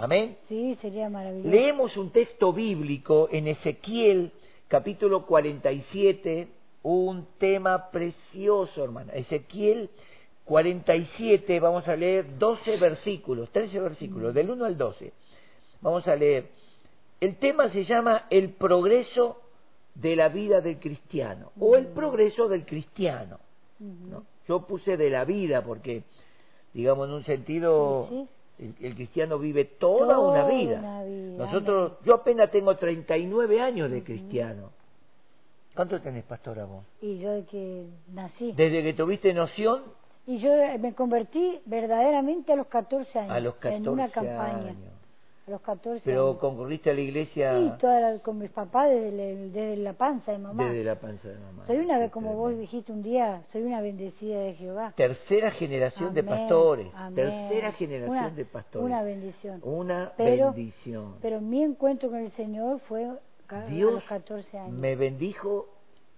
Amén. Sí, sería maravilloso. Leemos un texto bíblico en Ezequiel capítulo 47, un tema precioso, hermana. Ezequiel 47, vamos a leer 12 versículos, 13 versículos, del 1 al 12. Vamos a leer. El tema se llama el progreso de la vida del cristiano o el progreso del cristiano. ¿no? Yo puse de la vida porque, digamos, en un sentido, Sí, el, el cristiano vive toda, una, vida. una vida, Nosotros, yo apenas tengo 39 años de cristiano. ¿Cuánto tenés, pastora, vos? Y yo de que nací. Desde que tuviste noción Y yo eh, me convertí verdaderamente a los 14 años. a los 14 En una campaña. años. A los 14 Pero años. concurriste a la iglesia Sí, toda la- con mis papás desde, la- desde la panza de mamá. desde la panza de mamá. Soy una como vos tremendo. dijiste un día, soy una bendecida de Jehová. Tercera generación de Amén, pastores. amén. Tercera generación Una- de pastores. Una bendición. Una Pero- bendición. Pero mi encuentro con el Señor fue a Dios los 14 años. me bendijo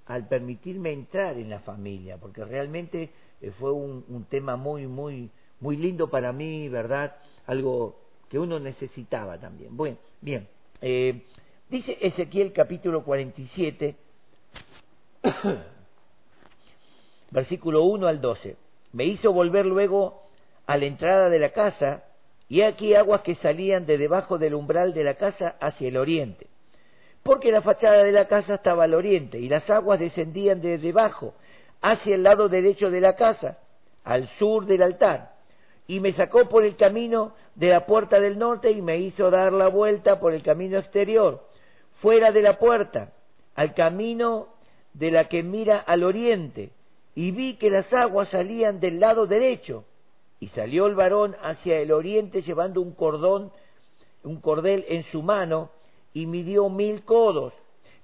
al permitirme entrar en la familia, porque realmente eh, fue un, un tema muy, muy, muy lindo para mí, ¿verdad? Algo que uno necesitaba también. Bueno, bien. eh, dice Ezequiel capítulo 47, versículo 1 al 12. Me hizo volver luego a la entrada de la casa, y aquí aguas que salían de debajo del umbral de la casa hacia el oriente porque la fachada de la casa estaba al oriente y las aguas descendían de debajo hacia el lado derecho de la casa, al sur del altar. Y me sacó por el camino de la puerta del norte y me hizo dar la vuelta por el camino exterior, fuera de la puerta, al camino de la que mira al oriente, y vi que las aguas salían del lado derecho. Y salió el varón hacia el oriente llevando un cordón, un cordel en su mano, y midió mil codos,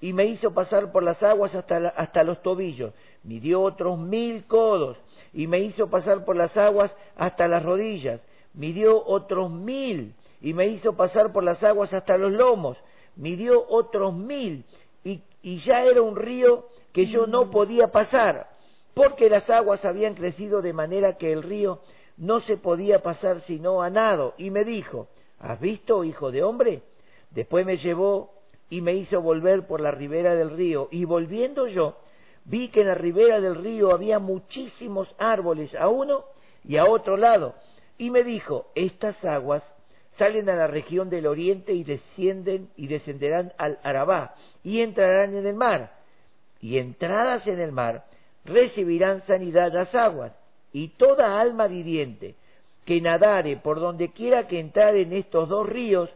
y me hizo pasar por las aguas hasta, la- hasta los tobillos. Midió otros mil codos, y me hizo pasar por las aguas hasta las rodillas. Midió otros mil, y me hizo pasar por las aguas hasta los lomos. Midió otros mil, y, y ya era un río que yo no podía pasar, porque las aguas habían crecido de manera que el río no se podía pasar sino a nado. Y me dijo, ¿has visto, hijo de hombre? Después me llevó y me hizo volver por la ribera del río, y volviendo yo, vi que en la ribera del río había muchísimos árboles a uno y a otro lado, y me dijo, estas aguas salen a la región del oriente y descienden y descenderán al Arabá, y entrarán en el mar, y entradas en el mar, recibirán sanidad las aguas, y toda alma viviente que nadare por donde quiera que entrare en estos dos ríos,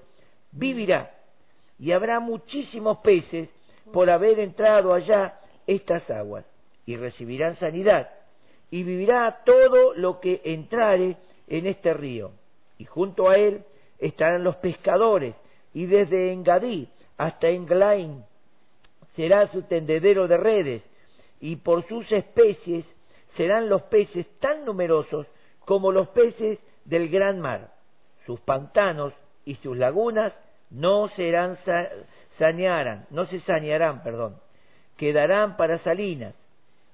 vivirá. Y habrá muchísimos peces por haber entrado allá estas aguas, y recibirán sanidad. Y vivirá todo lo que entrare en este río. Y junto a él estarán los pescadores, y desde Engadí hasta Englain será su tendedero de redes, y por sus especies serán los peces tan numerosos como los peces del gran mar. Sus pantanos y sus lagunas no serán sa- sanearán, no se sanearán, perdón, quedarán para salinas,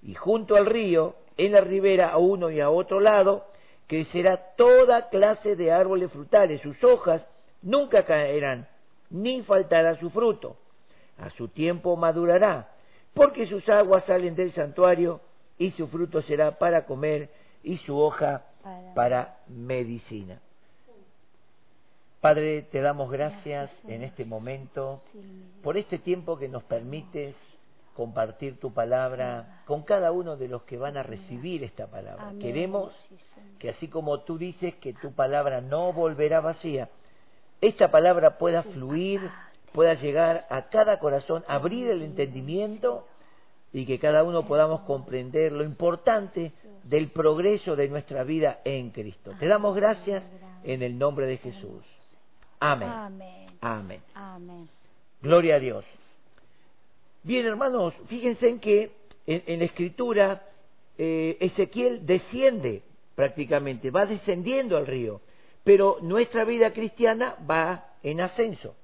y junto al río, en la ribera a uno y a otro lado, crecerá toda clase de árboles frutales, sus hojas nunca caerán, ni faltará su fruto. A su tiempo madurará, porque sus aguas salen del santuario, y su fruto será para comer, y su hoja Para- para medicina. Padre, te damos gracias en este momento por este tiempo que nos permites compartir tu palabra con cada uno de los que van a recibir esta palabra. Amén. Queremos que así como tú dices que tu palabra no volverá vacía, esta palabra pueda fluir, pueda llegar a cada corazón, abrir el entendimiento y que cada uno podamos comprender lo importante del progreso de nuestra vida en Cristo. Te damos gracias en el nombre de Jesús. Amén. Amén. Amén. Gloria a Dios. Bien, hermanos, fíjense en que en, en la escritura eh, Ezequiel desciende prácticamente, va descendiendo al río, pero nuestra vida cristiana va en ascenso.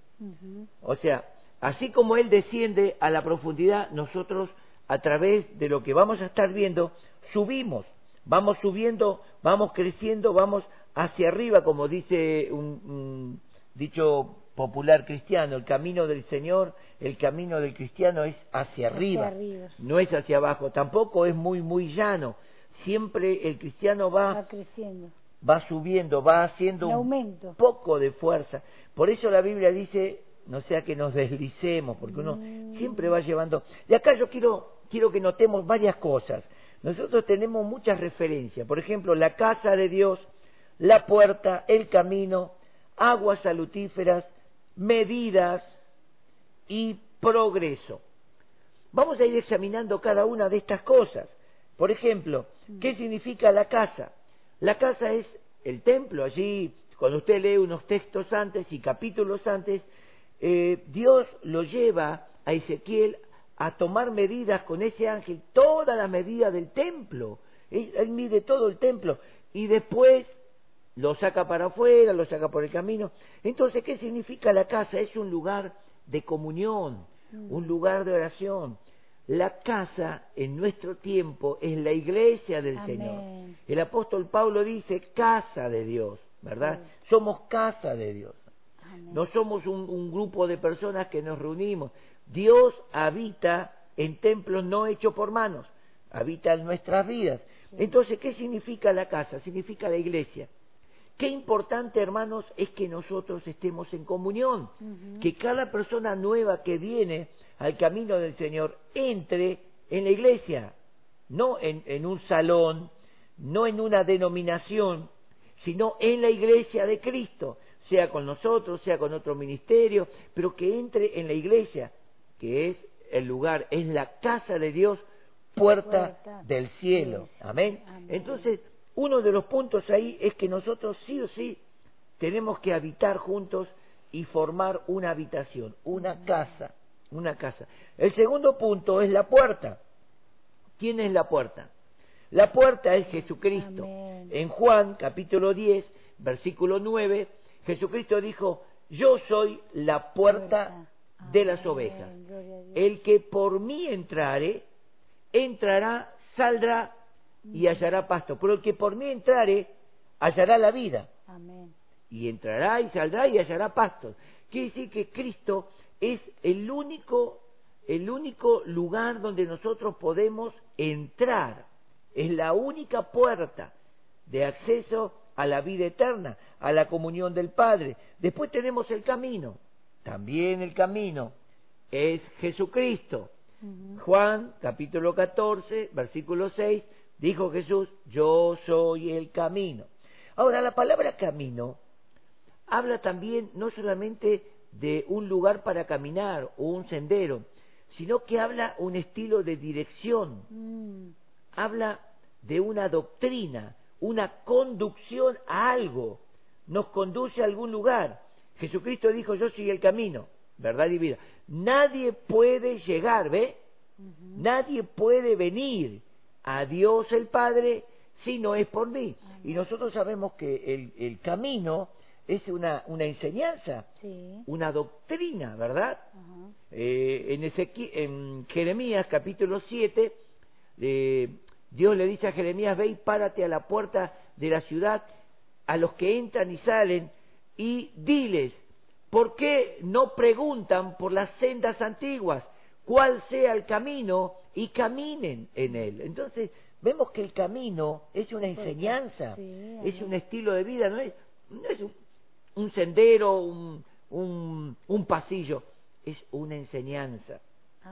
O sea, así como Él desciende a la profundidad, nosotros a través de lo que vamos a estar viendo, subimos, vamos subiendo, vamos creciendo, vamos hacia arriba, como dice un, un- dicho popular cristiano, el camino del Señor, el camino del cristiano es hacia arriba, arriba. no es hacia abajo, tampoco es muy, muy llano. Siempre el cristiano va, Va creciendo. va subiendo, va haciendo En un poco de fuerza. Por eso la Biblia dice, no sea que nos deslicemos, porque uno Mm. siempre va llevando. Y acá yo quiero, quiero que notemos varias cosas. Nosotros tenemos muchas referencias, por ejemplo, la casa de Dios, la puerta, el camino, aguas salutíferas, medidas y progreso. Vamos a ir examinando cada una de estas cosas. Por ejemplo, ¿qué significa la casa? La casa es el templo. Allí, cuando usted lee unos textos antes y capítulos antes, eh, Dios lo lleva a Ezequiel a tomar medidas con ese ángel, todas las medidas del templo. Él, él mide todo el templo y después lo saca para afuera, lo saca por el camino. Entonces, ¿qué significa la casa? Es un lugar de comunión, un lugar de oración. La casa en nuestro tiempo es la iglesia del Amén. Señor. El apóstol Pablo dice casa de Dios, ¿verdad? Somos casa de Dios. Amén. No somos un, un grupo de personas que nos reunimos. Dios habita en templos no hechos por manos, habita en nuestras vidas. Entonces, ¿qué significa la casa? Significa la iglesia. Qué importante, hermanos, es que nosotros estemos en comunión, que cada persona nueva que viene al camino del Señor entre en la iglesia, no en, en un salón, no en una denominación, sino en la iglesia de Cristo, sea con nosotros, sea con otro ministerio, pero que entre en la iglesia, que es el lugar, es la casa de Dios, puerta, Puerta del cielo. sí. Amén. Amén. Entonces, uno de los puntos ahí es que nosotros sí o sí tenemos que habitar juntos y formar una habitación, una casa, una casa. El segundo punto es la puerta. ¿Quién es la puerta? La puerta es Jesucristo. Amén. En Juan capítulo 10, versículo 9, Jesucristo dijo, yo soy la puerta de las ovejas. El que por mí entrare, entrará, saldrá y hallará pasto. Pero el que por mí entrare, hallará la vida. Amén. Y entrará y saldrá y hallará pasto. Quiere decir que Cristo es el único, el único lugar donde nosotros podemos entrar. Es la única puerta de acceso a la vida eterna, a la comunión del Padre. Después tenemos el camino. También el camino es Jesucristo. Juan capítulo 14, versículo 6, dijo Jesús, yo soy el camino. Ahora, la palabra camino habla también no solamente de un lugar para caminar o un sendero, sino que habla un estilo de dirección, Mm. habla de una doctrina, una conducción a algo, nos conduce a algún lugar. Jesucristo dijo, yo soy el camino, verdad y vida. Nadie puede llegar, ¿ve? Nadie puede venir a Dios el Padre si no es por mí. Y nosotros sabemos que el, el camino es una, una enseñanza, Sí. una doctrina, ¿verdad? Eh, en, en Jeremías capítulo 7, eh, Dios le dice a Jeremías, ve y párate a la puerta de la ciudad, a los que entran y salen, y diles, ¿por qué no preguntan por las sendas antiguas cuál sea el camino y caminen en él? Entonces, vemos que el camino es una enseñanza, Sí, es un estilo de vida, no es, no es un, un sendero, un, un, un pasillo, es una enseñanza.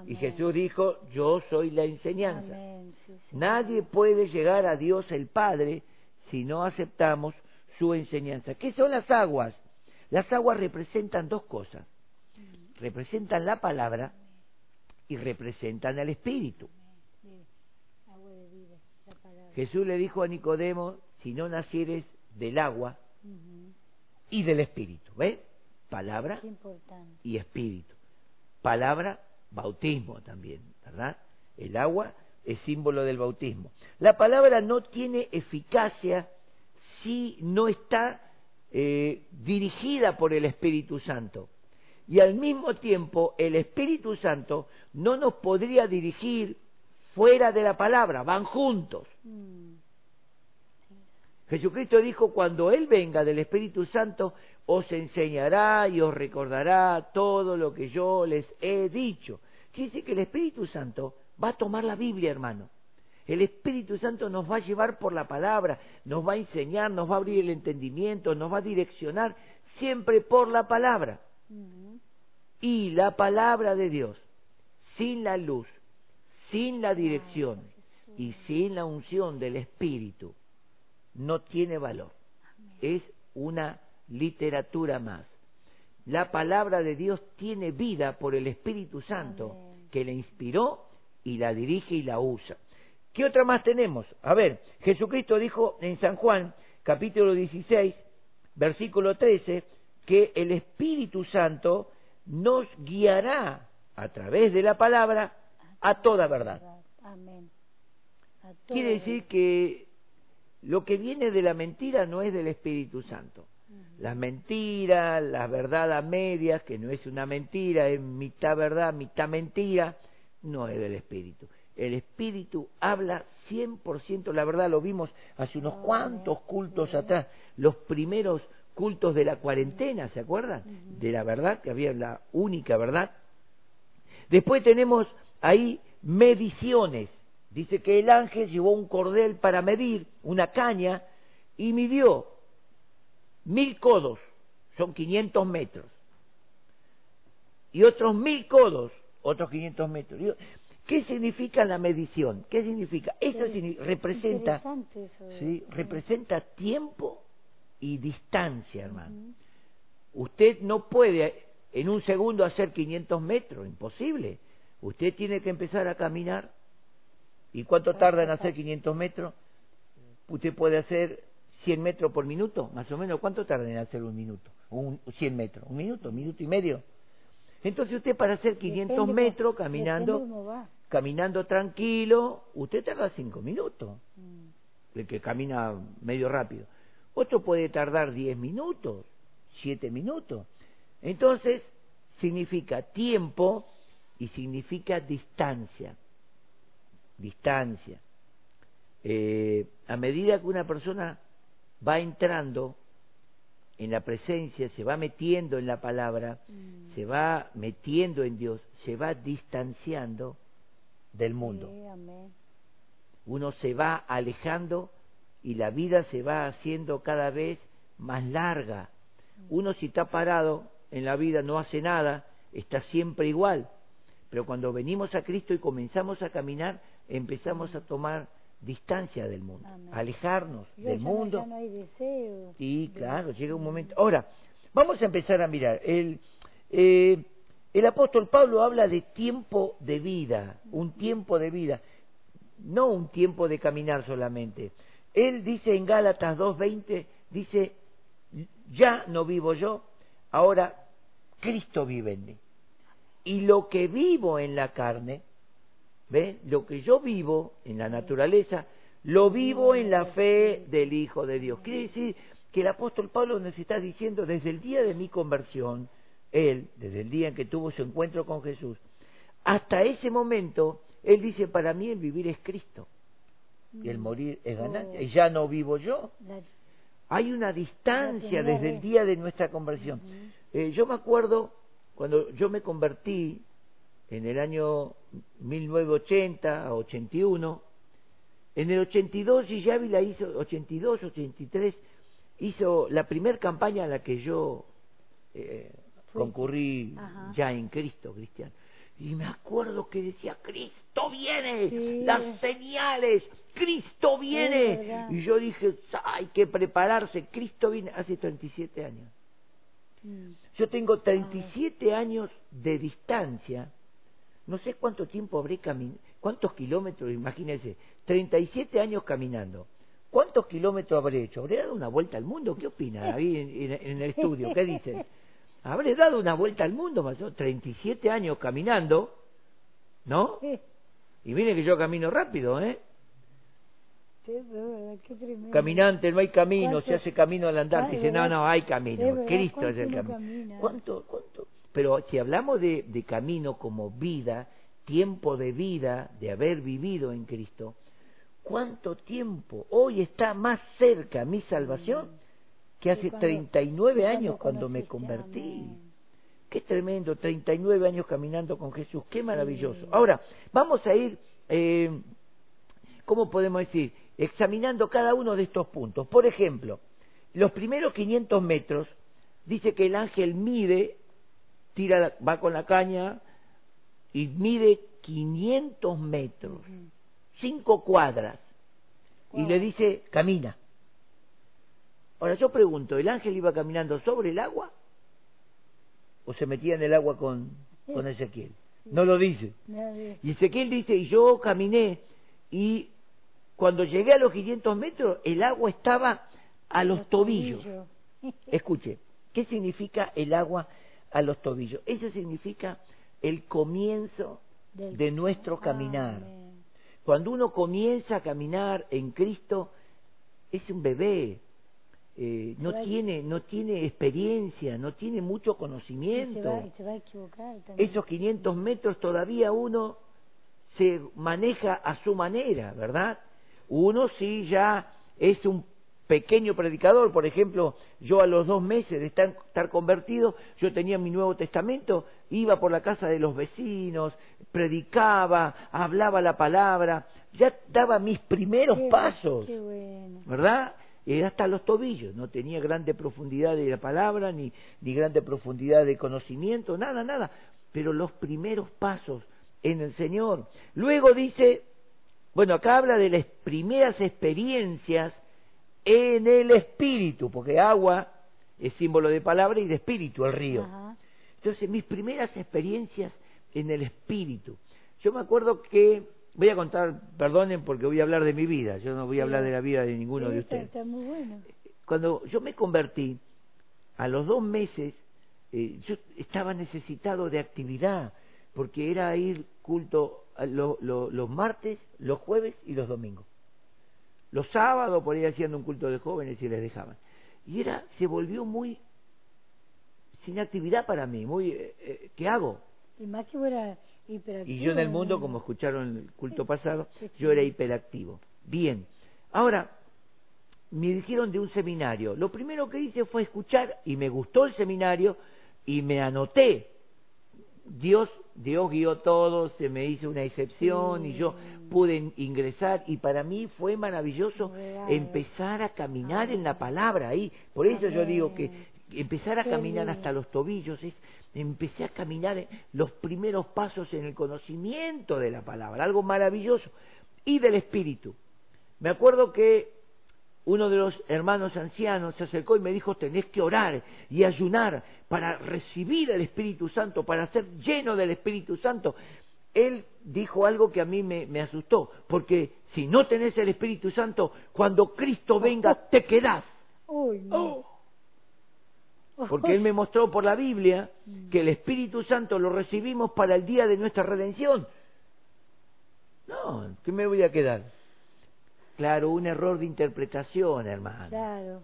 Y. Jesús dijo, yo soy la enseñanza. Amén. Sí, sí. Nadie puede llegar a Dios el Padre si no aceptamos su enseñanza. ¿Qué son las aguas? Las aguas representan dos cosas. Representan la palabra y representan al Espíritu. Jesús le dijo a Nicodemo, si no nacieres del agua y del Espíritu. ¿Ves? Palabra y espíritu. Palabra, bautismo también, ¿verdad? El agua es símbolo del bautismo. La palabra no tiene eficacia si no está eh, dirigida por el Espíritu Santo. Y al mismo tiempo el Espíritu Santo no nos podría dirigir fuera de la palabra, van juntos. Mm. Jesucristo dijo, cuando Él venga del Espíritu Santo, os enseñará y os recordará todo lo que yo les he dicho. Quiere decir que el Espíritu Santo va a tomar la Biblia, hermano. El Espíritu Santo nos va a llevar por la palabra, nos va a enseñar, nos va a abrir el entendimiento, nos va a direccionar siempre por la palabra. Y la palabra de Dios, sin la luz, sin la dirección y sin la unción del Espíritu, no tiene valor. Es una literatura más. La palabra de Dios tiene vida por el Espíritu Santo que la inspiró y la dirige y la usa. ¿Qué otra más tenemos? A ver, Jesucristo dijo en San Juan, capítulo 16, versículo 13, que el Espíritu Santo nos guiará a través de la palabra a toda verdad. Quiere decir que lo que viene de la mentira no es del Espíritu Santo. Las mentiras, la verdad a medias, que no es una mentira, es mitad verdad, mitad mentira, no es del Espíritu. El Espíritu habla 100% la verdad, lo vimos hace unos cuantos cultos atrás, los primeros cultos de la cuarentena, ¿se acuerdan? De la verdad, que había la única verdad. Después tenemos ahí mediciones. Dice que el ángel llevó un cordel para medir, una caña, y midió mil codos, son 500 metros. Y otros mil codos, otros 500 metros. ¿Qué significa la medición? ¿Qué significa? Eso representa, ¿sí? representa tiempo y distancia, hermano. Usted no puede en un segundo hacer 500 metros, imposible. Usted tiene que empezar a caminar. ¿Y cuánto tarda en hacer 500 metros? Usted puede hacer 100 metros por minuto, más o menos. ¿Cuánto tarda en hacer un minuto? Un, 100 metros. ¿Un minuto? ¿Un minuto y medio? Entonces usted para hacer 500 metros caminando, caminando tranquilo, usted tarda 5 minutos. Mm. El que camina medio rápido. Otro puede tardar 10 minutos, 7 minutos. Entonces significa tiempo y significa distancia. Distancia. Eh, a medida que una persona va entrando en la presencia, se va metiendo en la palabra, mm. se va metiendo en Dios, se va distanciando del mundo. Uno se va alejando y la vida se va haciendo cada vez más larga. Uno si está parado en la vida no hace nada, está siempre igual. Pero cuando venimos a Cristo y comenzamos a caminar, empezamos a tomar distancia del mundo, alejarnos del mundo. y claro, llega un momento. Ahora, vamos a empezar a mirar. El, eh, el apóstol Pablo habla de tiempo de vida, un tiempo de vida, no un tiempo de caminar solamente. Él dice en Gálatas 2.20, dice, ya no vivo yo, ahora Cristo vive en mí. Y lo que vivo en la carne, ¿Ve? Lo que yo vivo en la naturaleza, lo vivo en la fe del Hijo de Dios. Quiere decir que el apóstol Pablo nos está diciendo desde el día de mi conversión, él, desde el día en que tuvo su encuentro con Jesús, hasta ese momento, él dice, para mí el vivir es Cristo. Y el morir es ganancia. Y ya no vivo yo. Hay una distancia desde el día de nuestra conversión. Eh, yo me acuerdo cuando yo me convertí en el año 1980 a 81. En el 82 Gigi la hizo, 82, 83, hizo la primera campaña a la que yo eh, concurrí ya en Cristo, cristiano. Y me acuerdo que decía, Cristo viene, las señales, Cristo viene. y yo dije, hay que prepararse, Cristo viene hace 37 años. Mm. Yo tengo 37 años de distancia no sé cuánto tiempo habré caminado, cuántos kilómetros, imagínense, 37 años caminando. ¿Cuántos kilómetros habré hecho? ¿Habré dado una vuelta al mundo? ¿Qué opina ahí en, el estudio? ¿Qué dicen? Habré dado una vuelta al mundo, más o 37 años caminando, ¿no? Y miren que yo camino rápido, ¿eh? Caminante, no hay camino, se hace camino al andar. Dice, no, no, hay camino. Cristo es el camino. ¿Cuánto, cuánto, pero si hablamos de, camino como vida, tiempo de vida, de haber vivido en Cristo, ¿cuánto tiempo hoy está más cerca mi salvación que hace cuando- 39 cuando años cuando me convertí. Qué tremendo, 39 años caminando con Jesús, qué maravilloso. Ahora, vamos a ir, eh, ¿cómo podemos decir? Examinando cada uno de estos puntos. Por ejemplo, los primeros 500 metros, dice que el ángel mide, tira, va con la caña y mide 500 metros, Ujú. cinco cuadras, y le dice, camina. Ahora yo pregunto, ¿el ángel iba caminando sobre el agua? ¿O se metía en el agua con, con Ezequiel? No lo dice. Y Ezequiel dice, y yo caminé, y cuando llegué a los 500 metros, el agua estaba a los tobillos. Escuche, ¿qué significa el agua a los tobillos? Eso significa el comienzo Del- de nuestro caminar. Amén. Cuando uno comienza a caminar en Cristo, es un bebé, eh, no tiene, no tiene experiencia, no tiene mucho Y se, va, conocimiento. se va a. Esos 500 metros todavía uno se maneja a su manera, ¿verdad? Uno sí ya es un pequeño predicador, por ejemplo, yo a los dos meses de estar, estar convertido, yo tenía mi Nuevo Testamento, iba por la casa de los vecinos, predicaba, hablaba la palabra, ya daba mis primeros Qué- pasos. Qué bueno. ¿verdad? Era hasta los tobillos, no tenía grande profundidad de la palabra, ni, ni grande profundidad de conocimiento, nada, nada, pero los primeros pasos en el Señor. Luego dice, bueno, acá habla de las primeras experiencias en el Espíritu, porque agua es símbolo de palabra y de espíritu, el río. Ajá. Entonces, mis primeras experiencias en el espíritu. Yo me acuerdo que, voy a contar, perdonen porque voy a hablar de mi vida, yo no voy a hablar de la vida de ninguno Sí, de ustedes. está muy bueno. Cuando yo me convertí, a los dos meses, eh, yo estaba necesitado de actividad, porque era ir culto lo- lo- los martes, los jueves y los domingos. Los sábados por ahí haciendo un culto de jóvenes y les dejaban. Y era, se volvió muy sin actividad para mí, muy, eh, eh, ¿qué hago? Y más que fuera hiperactivo. Y yo en el mundo, como escucharon el culto pasado, yo era hiperactivo. Bien, ahora, me dijeron de un seminario. Lo primero que hice fue escuchar y me gustó el seminario y me anoté. Dios, Dios guió todo, se me hizo una excepción y yo pude in- ingresar y para mí fue maravilloso empezar a caminar en la palabra ahí. Por eso yo digo que empezar a caminar hasta los tobillos es empecé a caminar los primeros pasos en el conocimiento de la palabra, algo maravilloso. Y del espíritu. Me acuerdo que uno de los hermanos ancianos se acercó y me dijo, tenés que orar y ayunar para recibir el Espíritu Santo, para ser lleno del Espíritu Santo. Él dijo algo que a mí me, me asustó, porque si no tenés el Espíritu Santo, cuando Cristo venga, te quedás. Uy, no. Oh. Porque él me mostró por la Biblia que el Espíritu Santo lo recibimos para el día de nuestra redención. No, ¿qué me voy a quedar? Claro, un error de interpretación, hermano. Claro.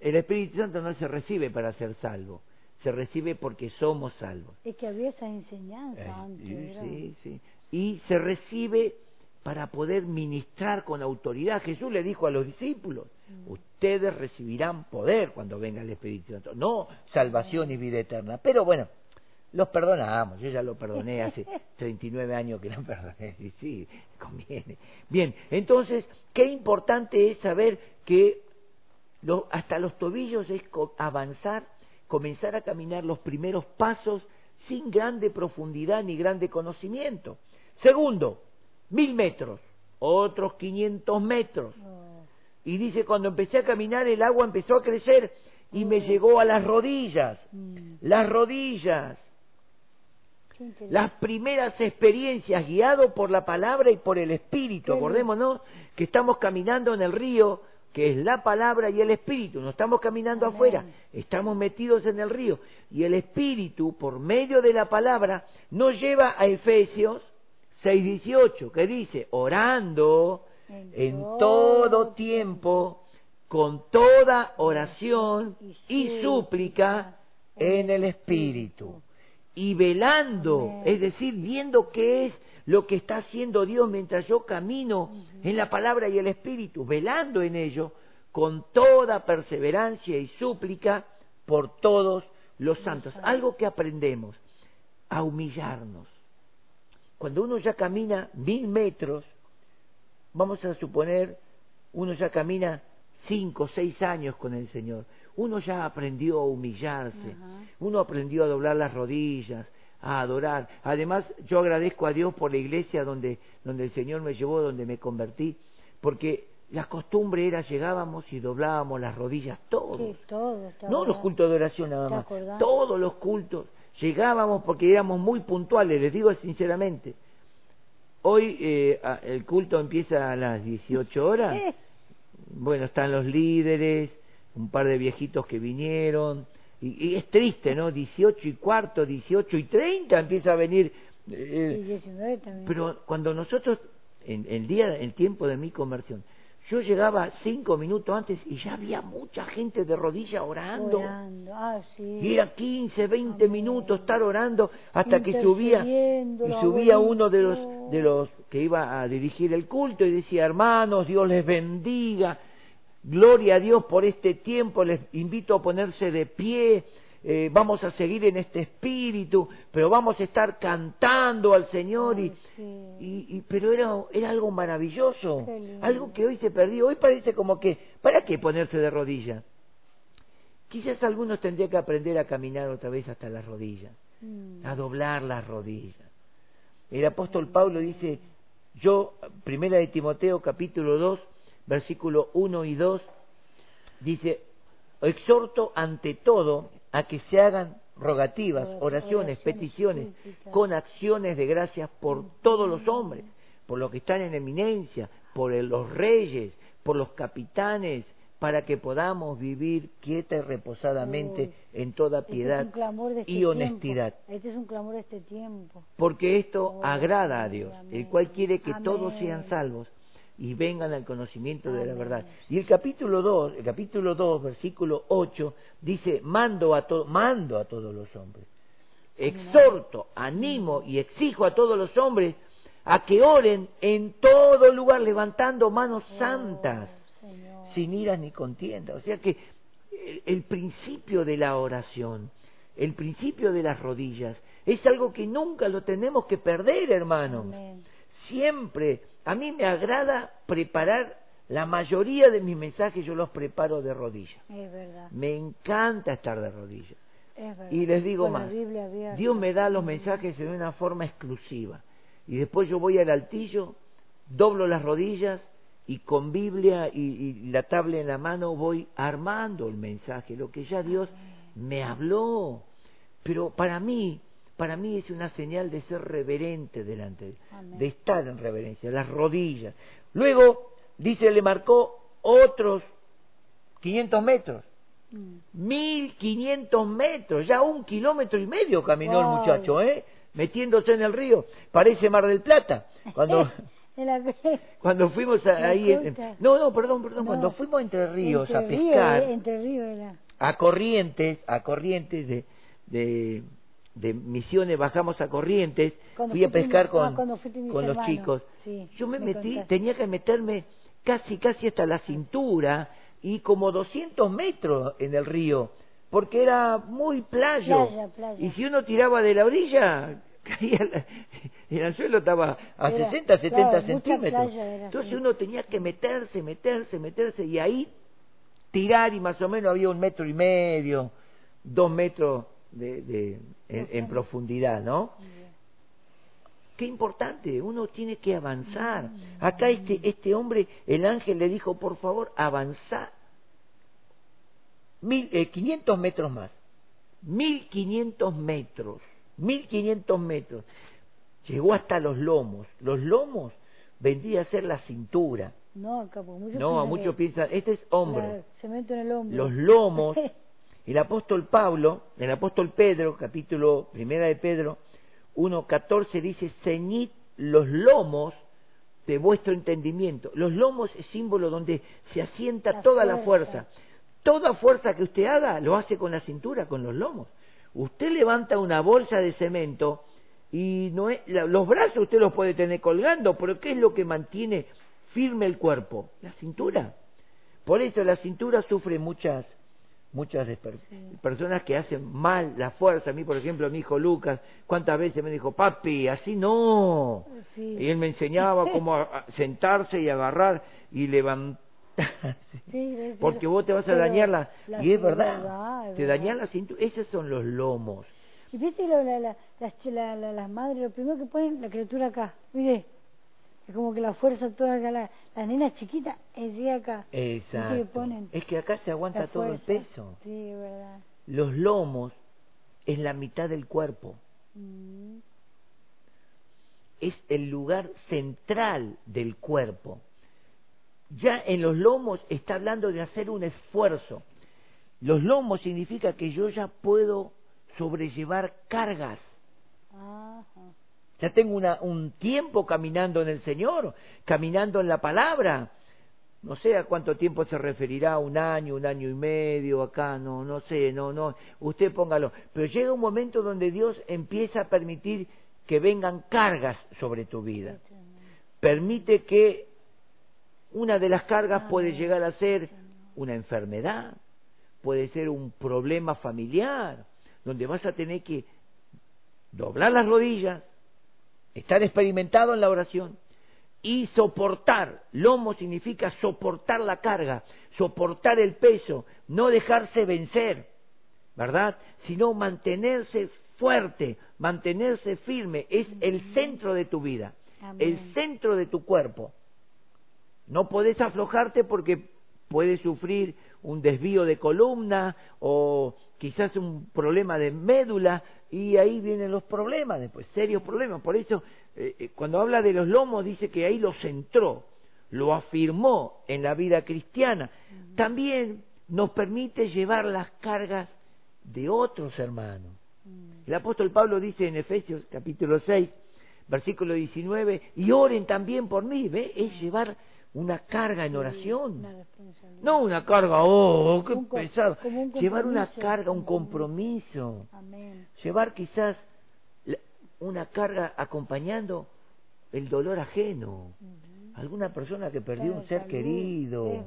El Espíritu Santo no se recibe para ser salvo, se recibe porque somos salvos. Es que había esa enseñanza Eh, antes. sí, ¿verdad? sí, sí. Y se recibe para poder ministrar con autoridad. Jesús le dijo a los discípulos, Mm. ustedes recibirán poder cuando venga el Espíritu Santo, no salvación y vida eterna. Pero bueno, los perdonamos, yo ya lo perdoné hace 39 años que lo perdoné, y sí, conviene. Bien, entonces, qué importante es saber que lo- hasta los tobillos es co- avanzar, comenzar a caminar los primeros pasos sin grande profundidad ni grande conocimiento. Segundo, mil metros, otros 500 metros. Oh, Y dice, cuando empecé a caminar el agua empezó a crecer y me llegó a las rodillas, mm, las rodillas. Las primeras experiencias guiado por la palabra y por el espíritu. Acordémonos que estamos caminando en el río, que es la palabra y el espíritu. No estamos caminando Amén. afuera, estamos metidos en el río. Y el espíritu, por medio de la palabra, nos lleva a Efesios 6:18, que dice, orando En en todo todo tiempo, con toda oración y súplica en el espíritu y velando, es decir, viendo qué es lo que está haciendo Dios mientras yo camino en la palabra y el Espíritu, velando en ello con toda perseverancia y súplica por todos los santos. Algo que aprendemos, a humillarnos. Cuando uno ya camina mil metros, vamos a suponer, uno ya camina cinco, seis años con el Señor, uno ya aprendió a humillarse, uno aprendió a doblar las rodillas, a adorar. Además, yo agradezco a Dios por la iglesia donde, donde el Señor me llevó, donde me convertí, porque la costumbre era llegábamos y doblábamos las rodillas todos. no los cultos de oración nada más, todos los cultos. Llegábamos porque éramos muy puntuales, les digo sinceramente. Hoy eh, el culto empieza a las 18 horas. Bueno, están los líderes, un par de viejitos que vinieron, y, es triste, ¿no? 18 y cuarto, 18 y 30 empieza a venir. Eh, pero cuando nosotros, en el día, el tiempo de mi conversión, yo llegaba cinco minutos antes y ya había mucha gente de rodillas orando. Ah, y era 15, 20 minutos estar orando hasta que subía y subía uno de los de los que iba a dirigir el culto y decía, "Hermanos, Dios les bendiga." Gloria a Dios por este tiempo, les invito a ponerse de pie, eh, vamos a seguir en este espíritu, pero vamos a estar cantando al Señor y, y, pero era, era algo maravilloso, algo que hoy se perdió, hoy parece como que, ¿para qué ponerse de rodillas? Quizás algunos tendrían que aprender a caminar otra vez hasta las rodillas, mm. a doblar las rodillas. El apóstol Pablo dice, yo, primera de Timoteo capítulo 2, versículo 1 y 2, dice, exhorto ante todo a que se hagan rogativas, oraciones, peticiones, con acciones de gracias por todos los hombres, por los que están en eminencia, por los reyes, por los capitanes, para que podamos vivir quieta y reposadamente en toda este piedad este y honestidad. Este es un clamor de este tiempo. Porque esto agrada a Dios, el cual quiere que todos sean salvos y vengan al conocimiento de la verdad. Y el capítulo 2, el capítulo 2, versículo 8, dice, mando a, mando a todos los hombres, exhorto, animo y exijo a todos los hombres a que oren en todo lugar levantando manos oh, santas, sin iras ni contiendas. O sea que el, el principio de la oración, el principio de las rodillas, es algo que nunca lo tenemos que perder, hermanos. Siempre a mí me agrada preparar la mayoría de mis mensajes, yo los preparo de rodillas. Es verdad. Me encanta estar de rodillas. Es verdad. Y les digo más, Dios me da los mensajes de una forma exclusiva. Y después yo voy al altillo, doblo las rodillas y con Biblia y, y la tabla en la mano voy armando el mensaje, lo que ya Dios me habló. Pero para mí, para mí es una señal de ser reverente delante de de estar en reverencia, las rodillas. Luego, dice, le marcó otros 500 metros. Mm. Mil quinientos metros, ya un kilómetro y medio caminó el muchacho, ¿eh? Metiéndose en el río, parece Mar del Plata. Cuando, cuando fuimos ahí, no, no, perdón, perdón, cuando fuimos entre ríos a pescar, entre a corrientes, a corrientes de, de de Misiones bajamos a Corrientes, fui a pescar con, con los chicos. Yo me, metí, tenía que meterme casi, casi hasta la cintura y como 200 metros en el río, porque era muy playo. Y si uno tiraba de la orilla, caía el anzuelo estaba a 60, 70 centímetros. Entonces uno tenía que meterse, meterse, meterse y ahí tirar y más o menos había un metro y medio, dos metros de, de en, profundidad, ¿no? Qué importante, uno tiene que avanzar. Acá este, este hombre, el ángel le dijo, por favor, avanza mil, eh, 500 metros más. 1500 metros, 1500 metros. Llegó hasta los lomos. Los lomos vendría a ser la cintura. No, muchos no, muchos piensan, este es hombro. en el hombro. Los lomos El apóstol Pablo, el apóstol Pedro, capítulo primera de Pedro 1.14 dice, ceñid los lomos de vuestro entendimiento. Los lomos es símbolo donde se asienta toda la fuerza. Toda fuerza que usted haga lo hace con la cintura, con los lomos. Usted levanta una bolsa de cemento y no es, los brazos usted los puede tener colgando, pero ¿qué es lo que mantiene firme el cuerpo? La cintura. Por eso la cintura sufre muchas muchas personas que hacen mal la fuerza. A mí, por ejemplo, mi hijo Lucas, ¿cuántas veces me dijo, papi, así no? Y él me enseñaba cómo sentarse y agarrar y levantar. Porque vos te vas a dañar la... y es verdad, te dañas la cintura. Esos son los lomos. Y viste la, la, la, las madres, lo primero que ponen la criatura acá, mire, es como que la fuerza toda acá, la, la nena chiquita, es de acá. Exacto. es que acá se aguanta todo el peso. Sí, verdad. Los lomos es la mitad del cuerpo. Mm. Es el lugar central del cuerpo. Ya en los lomos está hablando de hacer un esfuerzo. Los lomos significa que yo ya puedo sobrellevar cargas. Ya tengo una, un tiempo caminando en el Señor, caminando en la palabra. No sé a cuánto tiempo se referirá, un año, un año y medio, acá, no, no sé, no, no, usted póngalo. Pero llega un momento donde Dios empieza a permitir que vengan cargas sobre tu vida. Permite que una de las cargas puede llegar a ser una enfermedad, puede ser un problema familiar, donde vas a tener que doblar las rodillas, estar experimentado en la oración y soportar. Lomo significa soportar la carga, soportar el peso, no dejarse vencer, ¿verdad? Sino mantenerse fuerte, mantenerse firme. Es el centro de tu vida, el centro de tu cuerpo. No podés aflojarte porque puedes sufrir un desvío de columna o quizás un problema de médula y ahí vienen los problemas después, serios problemas. Por eso eh, eh, cuando habla de los lomos dice que ahí lo centró, lo afirmó en la vida cristiana. También nos permite llevar las cargas de otros hermanos. El apóstol Pablo dice en Efesios capítulo 6, versículo 19, y oren también por mí, ¿ve? Es llevar una carga en oración. no una carga, oh, qué pesado. Llevar una carga, un compromiso. Llevar quizás una carga acompañando el dolor ajeno. Alguna persona que perdió un ser querido.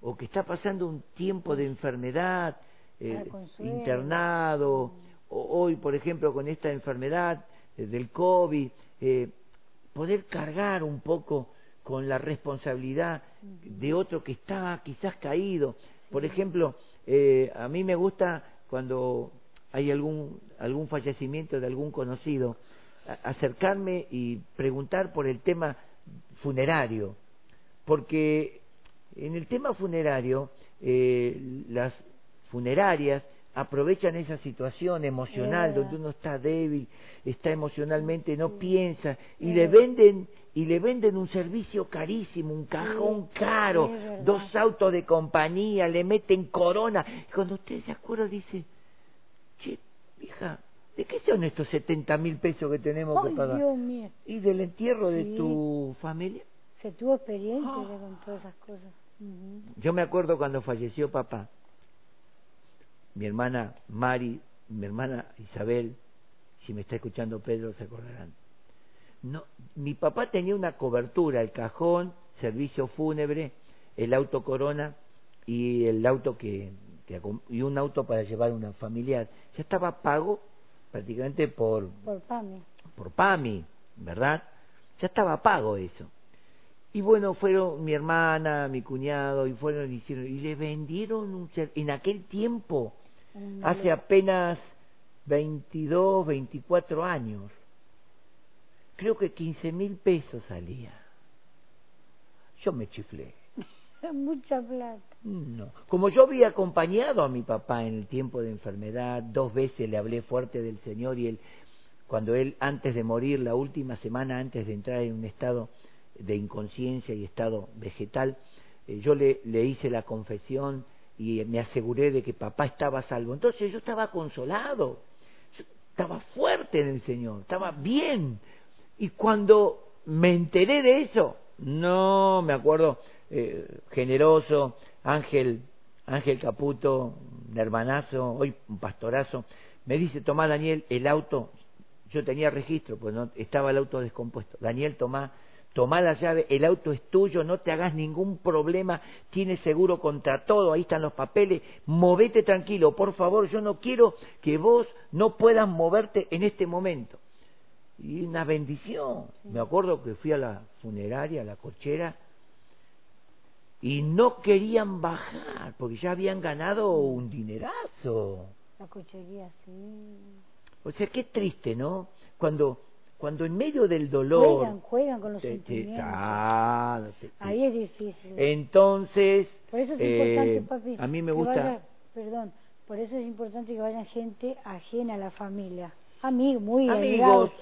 O que está pasando un tiempo de enfermedad, eh, internado. O, hoy, por ejemplo, con esta enfermedad eh, del COVID, eh, poder cargar un poco con la responsabilidad de otro que está quizás caído. Por ejemplo, eh, a mí me gusta cuando hay algún, algún fallecimiento de algún conocido, acercarme y preguntar por el tema funerario, porque en el tema funerario eh, las funerarias aprovechan esa situación emocional donde uno está débil, está emocionalmente, no piensa y le venden y le venden un servicio carísimo, un cajón caro, dos autos de compañía, le meten corona. Y cuando usted se acuerda dice, che, hija, ¿de qué son estos 70 mil pesos que tenemos que pagar? Dios mío. ¿Y del entierro de tu familia? Se tuvo experiencia ah. con todas esas cosas. Yo me acuerdo cuando falleció papá, mi hermana Mari, mi hermana Isabel, si me está escuchando Pedro se acordarán no, mi papá tenía una cobertura, el cajón, servicio fúnebre, el auto corona y el auto que, y un auto para llevar una familiar. Ya estaba pago prácticamente por por PAMI. Por PAMI, ¿verdad? Ya estaba pago eso. Y bueno, fueron mi hermana, mi cuñado, y fueron y hicieron, y le vendieron un en aquel tiempo, hace apenas 22, 24 años, creo que 15 mil pesos salía. Yo me chiflé. Mucha plata. No. Como yo había acompañado a mi papá en el tiempo de enfermedad, dos veces le hablé fuerte del Señor y él, cuando él, antes de morir, la última semana antes de entrar en un estado de inconsciencia y estado vegetal, eh, yo le, le hice la confesión y me aseguré de que papá estaba salvo. Entonces yo estaba consolado, estaba fuerte en el Señor, estaba bien, y cuando me enteré de eso, no me acuerdo, eh, generoso, Ángel, Ángel Caputo, un hermanazo, hoy un pastorazo, me dice, toma Daniel, el auto, yo tenía registro, pues no estaba el auto descompuesto. Daniel, toma, tomá la llave, el auto es tuyo, no te hagas ningún problema, tienes seguro contra todo, ahí están los papeles, movete tranquilo, por favor, yo no quiero que vos no puedas moverte en este momento. Y una bendición. Me acuerdo que fui a la funeraria, a la cochera, y no querían bajar porque ya habían ganado un dinerazo. La cochería, sí. O sea, qué triste, ¿no? Cuando cuando en medio del dolor juegan, juegan con los te- Ahí es difícil. entonces por eso es eh, importante, papi. a mí me gusta vaya- perdón, por eso es importante que vayan gente ajena a la familia. Amigos, muy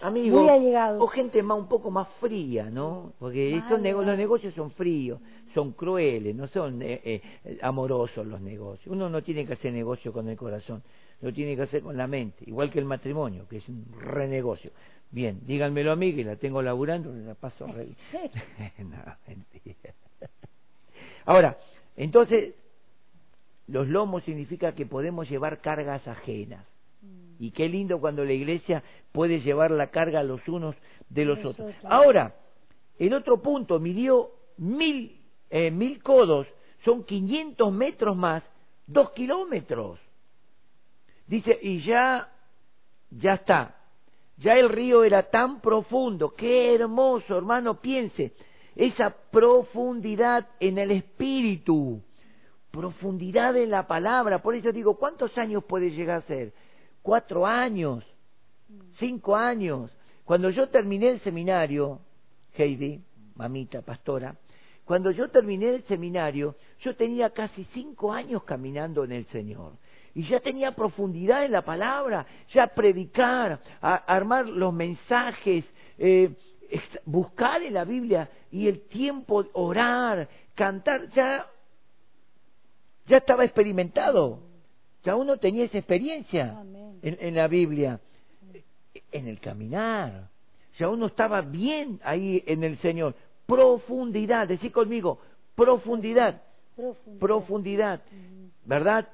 amigos, Muy allegados. o gente más un poco más fría, ¿no? Porque estos nego- los negocios son fríos, son crueles, no son eh, eh, amorosos los negocios. Uno no tiene que hacer negocio con el corazón, lo tiene que hacer con la mente, igual que el matrimonio, que es un renegocio. Bien, díganmelo a mí que la tengo laburando, la paso re no, mentira. Ahora, entonces, los lomos significa que podemos llevar cargas ajenas. Y qué lindo cuando la iglesia puede llevar la carga los unos de los otros. Ahora, el otro punto midió mil, eh, mil codos, son 500 metros más, dos kilómetros. Dice, y ya, ya está. Ya el río era tan profundo, qué hermoso, hermano, piense, esa profundidad en el espíritu, profundidad en la palabra. Por eso digo, ¿cuántos años puede llegar a ser? Cuatro años, cinco años. Cuando yo terminé el seminario, Heidi, mamita, pastora, cuando yo terminé el seminario, yo tenía casi cinco años caminando en el Señor. Y ya tenía profundidad en la palabra, ya predicar, a- armar los mensajes, eh, buscar en la Biblia y el tiempo, orar, cantar, ya, ya estaba experimentado. Ya uno tenía esa experiencia en, en la Biblia, en el caminar. Ya uno estaba bien ahí en el Señor. Profundidad, decí conmigo, profundidad, Profundidad. profundidad. ¿verdad?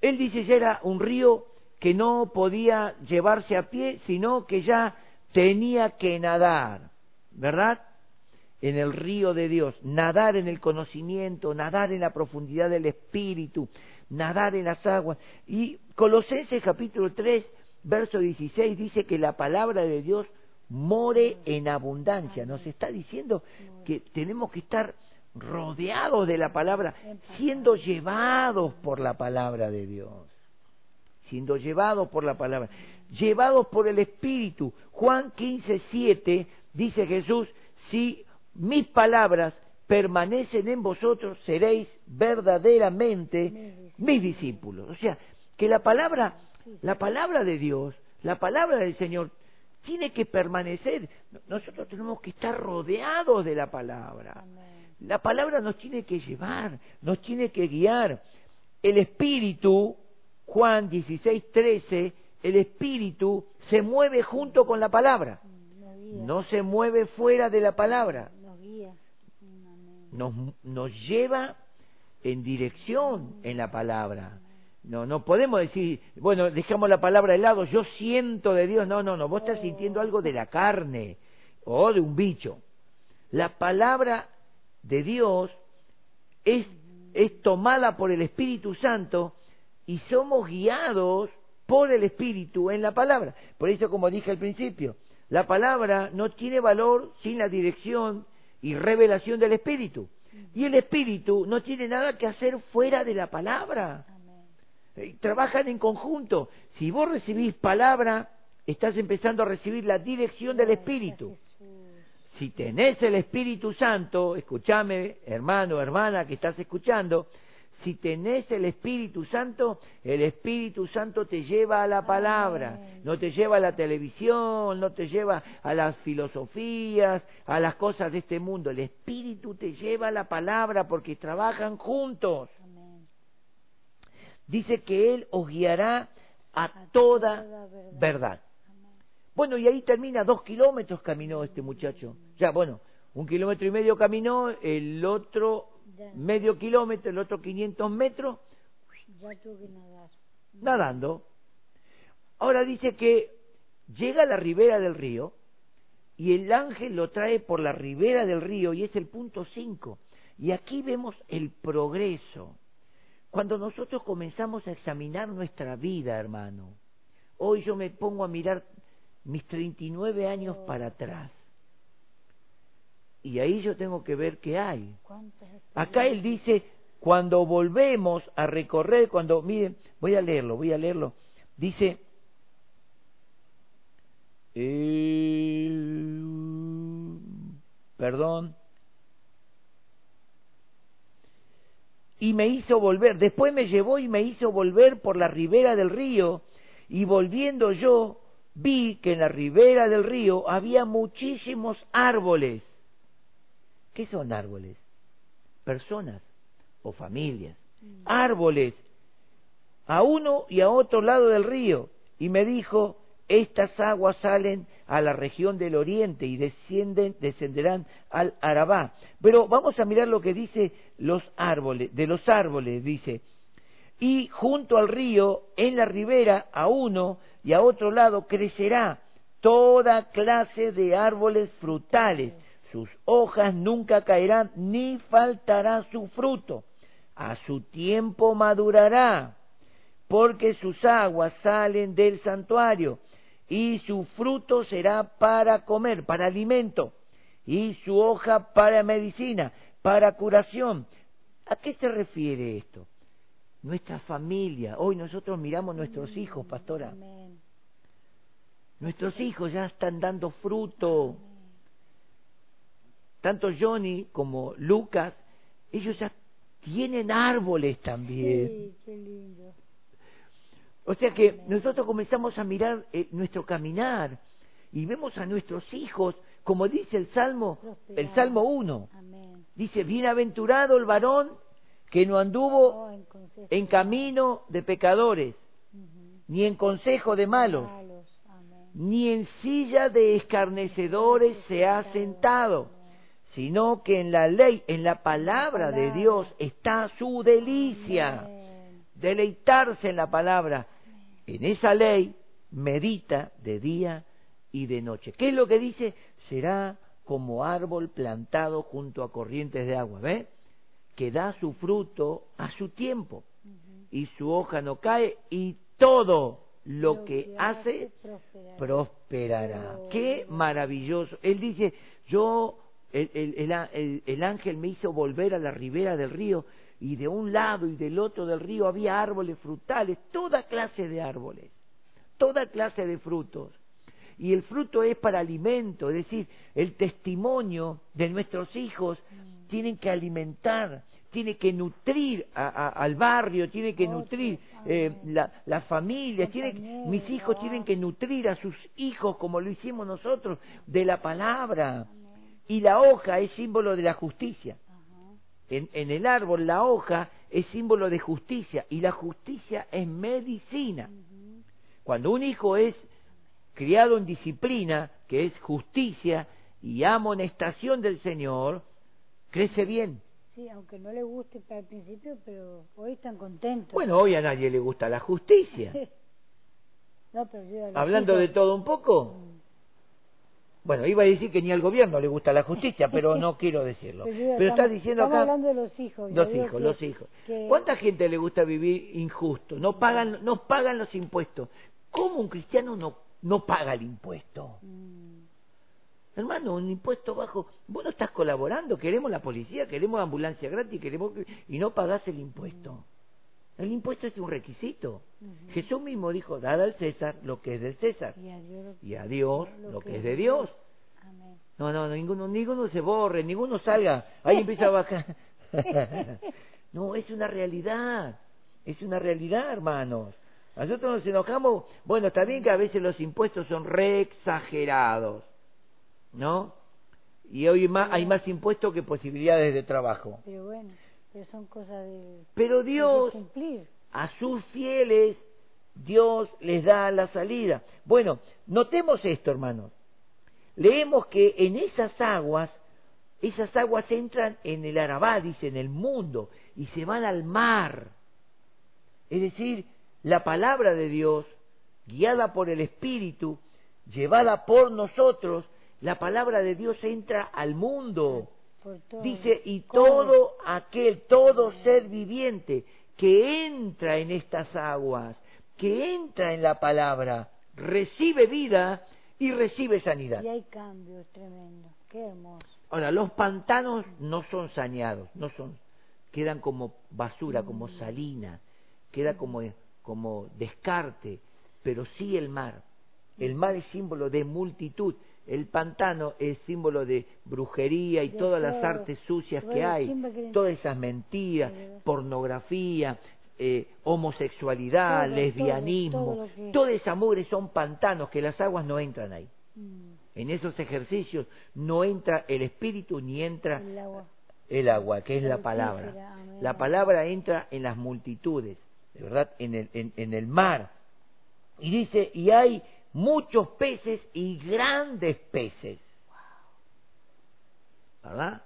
Él dice ya era un río que no podía llevarse a pie, sino que ya tenía que nadar, ¿verdad? En el río de Dios, nadar en el conocimiento, nadar en la profundidad del Espíritu, nadar en las aguas. Y Colosenses capítulo 3, verso 16 dice que la palabra de Dios more en abundancia. Nos está diciendo que tenemos que estar rodeados de la palabra, siendo llevados por la palabra de Dios. Siendo llevados por la palabra, llevados por el Espíritu. Juan 15, 7 dice Jesús, si mis palabras permanecen en vosotros, seréis verdaderamente mis discípulos. O sea, que la palabra, la palabra de Dios, la palabra del Señor, tiene que permanecer. Nosotros tenemos que estar rodeados de la palabra. La palabra nos tiene que llevar, nos tiene que guiar. El Espíritu, Juan 16, 13, el Espíritu se mueve junto con la palabra. Mm. No se mueve fuera de la palabra. Nos nos lleva en dirección en la palabra. No, no podemos decir, bueno, dejamos la palabra de lado, yo siento de Dios. No, no, no, vos estás sintiendo algo de la carne o de un bicho. La palabra de Dios es, es tomada por el Espíritu Santo y somos guiados por el Espíritu en la palabra. Por eso, como dije al principio, la palabra no tiene valor sin la dirección y revelación del Espíritu. Y el Espíritu no tiene nada que hacer fuera de la palabra. Amén. Eh, Trabajan en conjunto. Si vos recibís palabra, estás empezando a recibir la dirección del Espíritu. Si tenés el Espíritu Santo, escúchame, hermano, hermana, que estás escuchando, si tenés el Espíritu Santo, el Espíritu Santo te lleva a la palabra, no te lleva a la televisión, no te lleva a las filosofías, a las cosas de este mundo. El Espíritu te lleva a la palabra porque trabajan juntos. Dice que Él os guiará a, toda verdad. Bueno, y ahí termina, dos kilómetros caminó este muchacho. Ya, bueno, un kilómetro y medio caminó, el otro Ya. medio kilómetro, el otro 500 metros, Ya tuve que nadar. nadando. Ahora dice que llega a la ribera del río y el ángel lo trae por la ribera del río y es el punto 5. Y aquí vemos el progreso. Cuando nosotros comenzamos a examinar nuestra vida, hermano, hoy yo me pongo a mirar mis 39 años para atrás. Y ahí yo tengo que ver qué hay. Acá él dice, cuando volvemos a recorrer, cuando, miren, voy a leerlo, voy a leerlo, dice, eh, perdón, y me hizo volver. Después me llevó y me hizo volver por la ribera del río, y volviendo yo vi que en la ribera del río había muchísimos árboles. ¿Qué son árboles? Personas o familias. Mm. Árboles a uno y a otro lado del río. Y me dijo, estas aguas salen a la región del oriente y descienden, descenderán al Arabá. Pero vamos a mirar lo que dice los árboles, de los árboles, dice. Y junto al río, en la ribera, a uno y a otro lado, crecerá toda clase de árboles frutales. Sus hojas nunca caerán, ni faltará su fruto. A su tiempo madurará, porque sus aguas salen del santuario y su fruto será para comer, para alimento, y su hoja para medicina, para curación. ¿A qué se refiere esto? Nuestra familia. Hoy nosotros miramos nuestros hijos, pastora. Nuestros hijos ya están dando fruto. Tanto Johnny como Lucas, ellos ya tienen árboles también. Sí, qué lindo. O sea que nosotros comenzamos a mirar eh, nuestro caminar y vemos a nuestros hijos, como dice el Salmo, el Salmo 1. Dice, bienaventurado el varón que no anduvo oh, en, camino de pecadores, ni en consejo de malos, ni en silla de escarnecedores se ha sentado, sino que en la ley, en la palabra de Dios está su delicia. Deleitarse en la palabra en esa ley medita de día y de noche. ¿Qué es lo que dice? Será como árbol plantado junto a corrientes de agua, ¿ve? Que da su fruto a su tiempo y su hoja no cae y todo lo, que, hace prosperará. Qué maravilloso. Él dice, yo, el, el, el ángel me hizo volver a la ribera del río y de un lado y del otro del río había árboles frutales, toda clase de árboles, toda clase de frutos. Y el fruto es para alimento, es decir, el testimonio de nuestros hijos mm. tienen que alimentar, tiene que nutrir al barrio, tiene que nutrir eh, la, las familias, tiene, mis hijos tienen que nutrir a sus hijos como lo hicimos nosotros de la palabra. Y la hoja es símbolo de la justicia. En, el árbol la hoja es símbolo de justicia y la justicia es medicina. Cuando un hijo es criado en disciplina, que es justicia y amonestación del Señor, crece bien. Sí, aunque no le guste al principio, pero hoy están contentos. Bueno, hoy a nadie le gusta la justicia. no, pero Hablando de todo un poco. Mm. Bueno, iba a decir que ni al gobierno le gusta la justicia, pero no quiero decirlo. Pero, está diciendo acá... hablando de los hijos. Los hijos, los hijos. ¿Cuánta gente le gusta vivir injusto? No pagan, no pagan los impuestos. ¿Cómo un cristiano no, no paga el impuesto? Mm. Hermano, un impuesto bajo. Vos no estás colaborando. Queremos la policía, queremos ambulancia gratis, queremos y no pagás el impuesto. El impuesto es un requisito. Jesús mismo dijo, dad al César lo que es del César y a Dios, lo, que, es de Dios. No, no, ninguno, ninguno se borre, ninguno salga, ahí empieza a bajar. no, es una realidad, es una realidad, hermanos. Nosotros nos enojamos, bueno, está bien que a veces los impuestos son re exagerados, ¿no? Y hoy más, hay más impuestos que posibilidades de trabajo. Pero bueno. Pero son cosas de, Pero Dios, cumplir. a sus fieles, Dios les da la salida. Bueno, notemos esto, hermanos. Leemos que en esas aguas, esas aguas entran en el Arabá, dice, en el mundo, y se van al mar. Es decir, la palabra de Dios, guiada por el Espíritu, llevada por nosotros, La palabra de Dios entra al mundo. Todo. Dice, y todo aquel, todo ser viviente que entra en estas aguas, que entra en la palabra, recibe vida y recibe sanidad. Y hay cambios tremendos. Qué hermoso. Ahora, los pantanos no son saneados, no son, quedan como basura, como salina, queda como, como descarte, pero sí el mar. El mar es símbolo de multitud, el pantano es símbolo de brujería y De todas las artes sucias que hay, todas esas mentiras, pornografía, eh, homosexualidad, Todo, lesbianismo, todo, que- toda esa mugre son pantanos que las aguas no entran ahí. Mm, En esos ejercicios no entra el espíritu ni entra el agua. el agua, que es la palabra. La palabra entra en las multitudes, de verdad, en el, en, en el mar. Y dice, y hay muchos peces y grandes peces. ¿Verdad?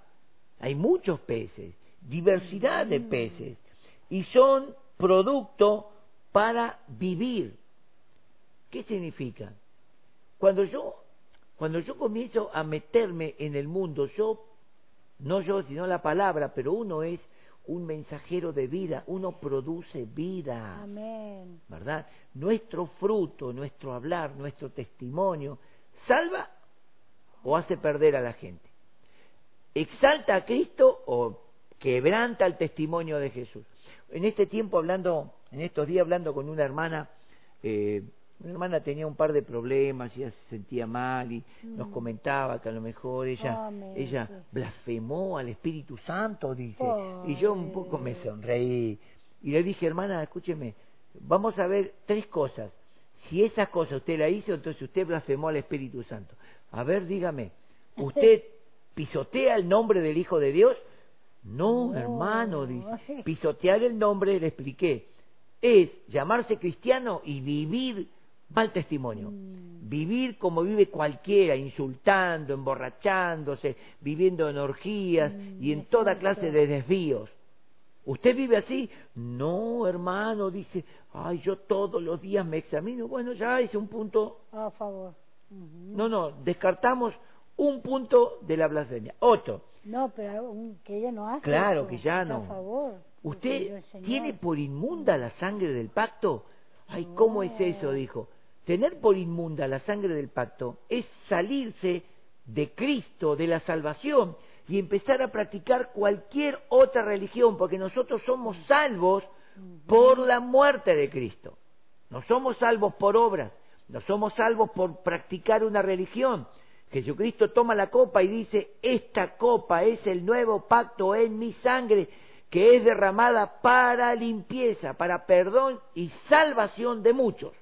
Hay muchos peces, diversidad de peces, y son producto para vivir. ¿Qué significa? Cuando yo, cuando yo comienzo a meterme en el mundo, yo, no yo, sino la palabra, pero uno es un mensajero de vida, uno produce vida. Amén. ¿verdad? Nuestro fruto, nuestro hablar, nuestro testimonio, salva o hace perder a la gente. Exalta a Cristo o quebranta el testimonio de Jesús. En este tiempo hablando, en estos días hablando con una hermana, eh, una hermana tenía un par de problemas, ella se sentía mal y nos Mm. comentaba que a lo mejor ella, Amén, ella blasfemó al Espíritu Santo, dice. Y yo un poco me sonreí y le dije, hermana, escúcheme, vamos a ver tres cosas. Si esas cosas usted la hizo, entonces usted blasfemó al Espíritu Santo. A ver, dígame, ¿usted pisotea el nombre del Hijo de Dios? No, No. hermano, dice. Pisotear el nombre, le expliqué, es llamarse cristiano y vivir mal testimonio. Mm. Vivir como vive cualquiera, insultando, emborrachándose, viviendo en orgías Mm, y en toda clase de desvíos. ¿Usted vive así? No, hermano, dice, ay, yo todos los días me examino. Bueno, ya es un punto. A favor. No, no, descartamos un punto de la blasfemia. Otro, No, pero que ella no hace. Claro, eso, que ya no. A favor. ¿usted tiene por inmunda la sangre del pacto? Ay, ¿cómo es eso? Dijo. Tener por inmunda la sangre del pacto es salirse de Cristo, de la salvación, y empezar a practicar cualquier otra religión, porque nosotros somos salvos por la muerte de Cristo. No somos salvos por obras, no somos salvos por practicar una religión. Jesucristo toma la copa y dice, esta copa es el nuevo pacto en mi sangre, que es derramada para limpieza, para perdón y salvación de muchos.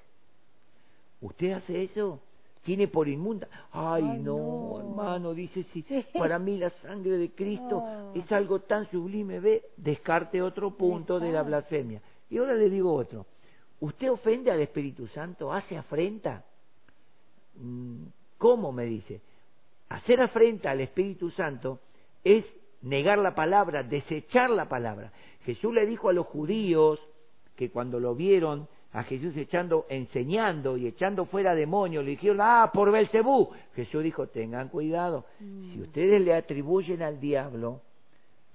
¿Usted hace eso? ¿Tiene por inmunda? Ay, Ay, no, no. hermano, dice, si Sí. para mí la sangre de Cristo Ah. es algo tan sublime, ve, descarte otro punto de la blasfemia. Y ahora le digo otro. ¿Usted ofende al Espíritu Santo? ¿Hace afrenta? Mm, ¿Cómo me dice? Hacer afrenta al Espíritu Santo es negar la palabra, desechar la palabra. Jesús le dijo a los judíos que cuando lo vieron a Jesús echando, enseñando y echando fuera demonios, le dijeron, ah, por Belcebú. Jesús dijo, tengan cuidado, si ustedes le atribuyen al diablo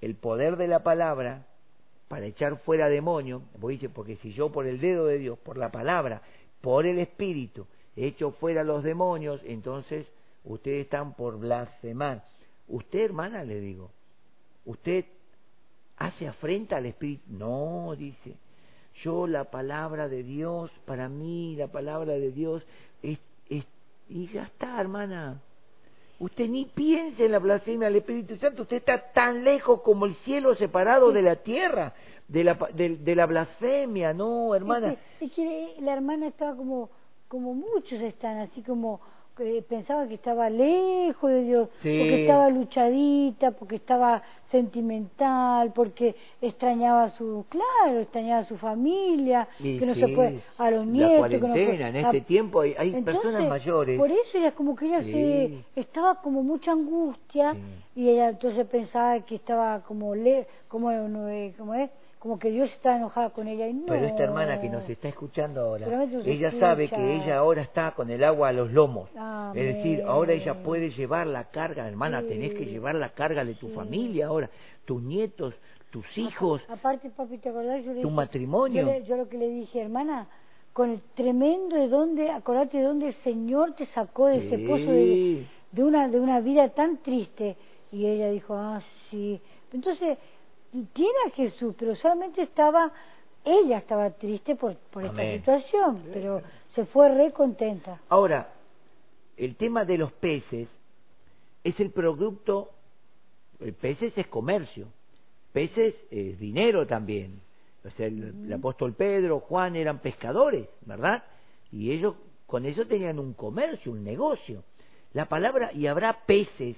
el poder de la palabra para echar fuera demonios, porque si yo por el dedo de Dios, por la palabra, por el Espíritu, echo fuera los demonios, entonces ustedes están por blasfemar. Usted, hermana, le digo, usted hace afrenta al Espíritu. No, dice, yo la palabra de Dios, para mí la palabra de Dios es, es y ya está, hermana. Usted ni piense en la blasfemia del Espíritu Santo, usted está tan lejos como el cielo separado de la tierra, de la, de, de la blasfemia, no, hermana. Es que, es que la hermana estaba como, como muchos están, así como que pensaba que estaba lejos de Dios, Sí. porque estaba luchadita, porque estaba sentimental, porque extrañaba a su, claro, extrañaba a su familia, Y que no se puede, a los la nietos, que no cuarentena, puede- en este a- tiempo hay, hay Entonces, personas mayores. Por eso ella como que ella Sí. se estaba como mucha angustia Sí. y ella entonces pensaba que estaba como le, como, no, eh, como es como que Dios está enojada con ella. Y no. Pero esta hermana que nos está escuchando ahora, ella escucha. sabe que ella ahora está con el agua a los lomos. Amén. Es decir, ahora ella puede llevar la carga, hermana, Sí. tenés que llevar la carga de tu Sí. familia ahora, tus nietos, tus hijos, Aparte, papi, ¿te acordás? Yo le tu dije- matrimonio. Yo, le- yo lo que le dije, hermana, con el tremendo de dónde, acordate de dónde el Señor te sacó de ese pozo de, de una de una vida tan triste. Y ella dijo, ah, sí. Entonces, tiene a Jesús, pero solamente estaba, ella estaba triste por, por esta situación, pero se fue re contenta. Ahora, el tema de los peces es el producto, el peces es comercio, peces es dinero también. O sea, el, el apóstol Pedro, Juan eran pescadores, ¿verdad? Y ellos con eso tenían un comercio, un negocio. La palabra, y habrá peces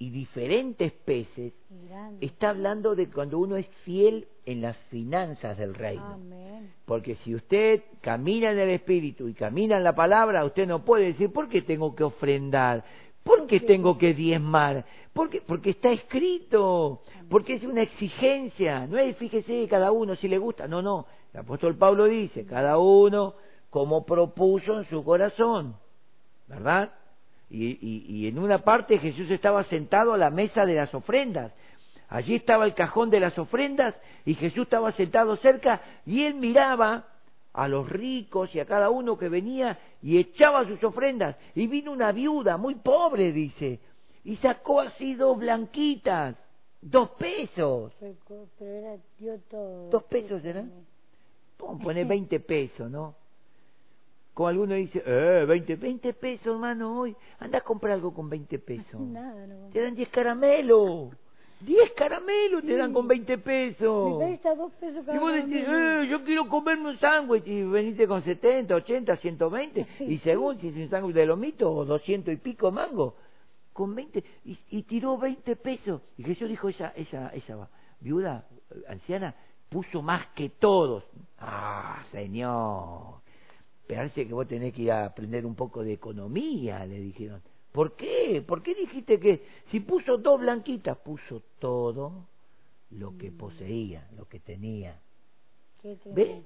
y diferentes peces, grande. está hablando de cuando uno es fiel en las finanzas del reino. Amén. Porque si usted camina en el Espíritu y camina en la palabra, usted no puede decir, ¿por qué tengo que ofrendar? ¿Por qué tengo que diezmar? Porque, porque está escrito, porque es una exigencia. No es, fíjese, cada uno si le gusta. No, no. El apóstol Pablo dice, cada uno como propuso en su corazón. ¿Verdad? Y, y, y en una parte Jesús estaba sentado a la mesa de las ofrendas. Allí estaba el cajón de las ofrendas y Jesús estaba sentado cerca y él miraba a los ricos y a cada uno que venía y echaba sus ofrendas. Y vino una viuda muy pobre, dice, y sacó así dos blanquitas, dos pesos. Pero era, dio todo. ¿Dos pesos a poner 20 pesos, ¿no? Como alguno dice, eh, 20, 20 pesos, hermano, hoy. Anda a comprar algo con 20 pesos. Nada, no. Te dan 10 caramelos. 10 caramelos te dan con 20 pesos. Me presta dos pesos Y cada vos decís, eh, yo quiero comerme un sándwich y veniste con 70, 80, 120. Y según si es un sándwich de lomito o 200 y pico mango, con 20. Y, y tiró 20 pesos. Y Jesús dijo, esa, esa, esa viuda eh, anciana puso más que todos. Ah, señor. Parece que vos tenés que ir a aprender un poco de economía, le dijeron. ¿Por qué? ¿Por qué dijiste que si puso dos blanquitas, puso todo lo que poseía, lo que tenía? ¿Ves?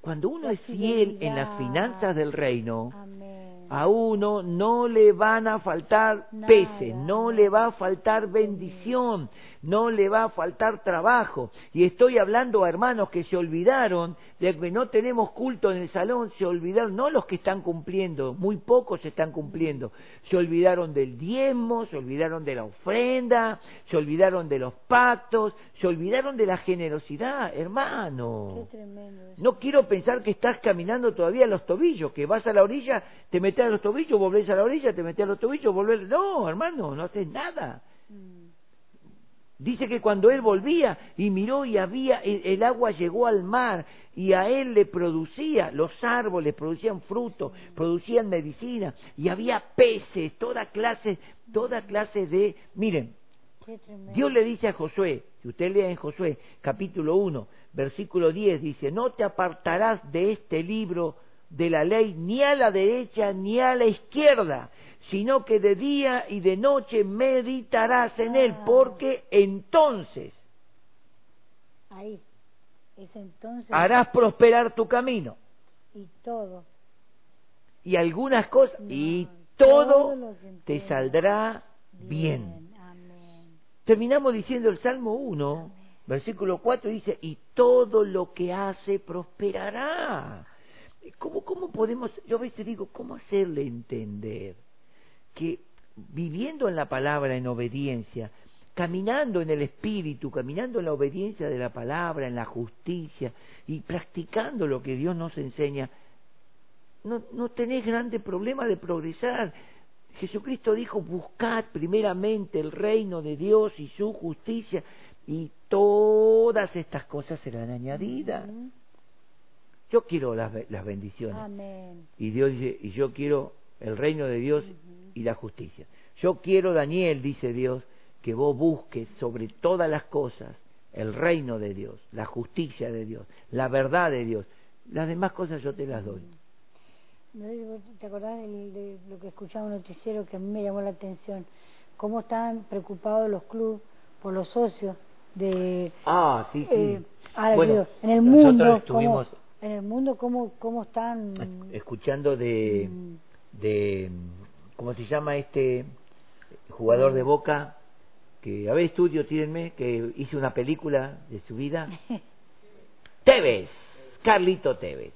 Cuando uno es fiel en las finanzas del reino, Amén. a uno no le van a faltar peces, no le va a faltar bendición, no le va a faltar trabajo. Y estoy hablando a hermanos que se olvidaron de que no tenemos culto en el salón, se olvidaron, no los que están cumpliendo, muy pocos están cumpliendo, se olvidaron del diezmo, se olvidaron de la ofrenda, se olvidaron de los pactos, se olvidaron de la generosidad, hermano. Qué tremendo. No quiero pensar que estás caminando todavía a los tobillos, que vas a la orilla, te metes a los tobillos, volvés a la orilla, te metes a los tobillos, volvés... No, hermano, no haces nada. Mm. Dice que cuando él volvía y miró y había, el, agua llegó al mar y a él le producía, los árboles producían fruto, producían medicina y había peces, toda clase, toda clase de... Miren. Dios le dice a Josué, si usted lee en Josué capítulo 1, versículo 10, dice, no te apartarás de este libro de la ley ni a la derecha ni a la izquierda, sino que de día y de noche meditarás en él, Ah. porque entonces Ahí. Es entonces. harás prosperar tu camino. Y todo. Y algunas cosas, No, y todo te saldrá bien. Amén. Terminamos diciendo el Salmo 1, versículo 4, dice, y todo lo que hace prosperará. ¿Cómo, ¿Cómo podemos, yo a veces digo, cómo hacerle entender que viviendo en la palabra, en obediencia, caminando en el Espíritu, caminando en la obediencia de la palabra, en la justicia y practicando lo que Dios nos enseña, no, no tenés grande problema de progresar. Jesucristo dijo, buscad primeramente el reino de Dios y su justicia y todas estas cosas serán añadidas. Yo quiero las, las bendiciones. Amén. Y Dios dice, y yo quiero el reino de Dios y la justicia. Yo quiero, Daniel, dice Dios, que vos busques sobre todas las cosas el reino de Dios, la justicia de Dios, la verdad de Dios. Las demás cosas yo te las doy. ¿Te acordás de, lo que escuchaba un noticiero que a mí me llamó la atención? Cómo estaban preocupados los clubes por los socios de... Ah, sí, sí. eh, Ahora Bueno, digo, en el mundo, estuvimos- ¿cómo, en el mundo, ¿cómo, cómo están? escuchando de, Mm. De ¿cómo se llama este jugador de Boca? Que, a ver, estudio, tírenme, que hizo una película de su vida. Tevez, Carlito Tevez,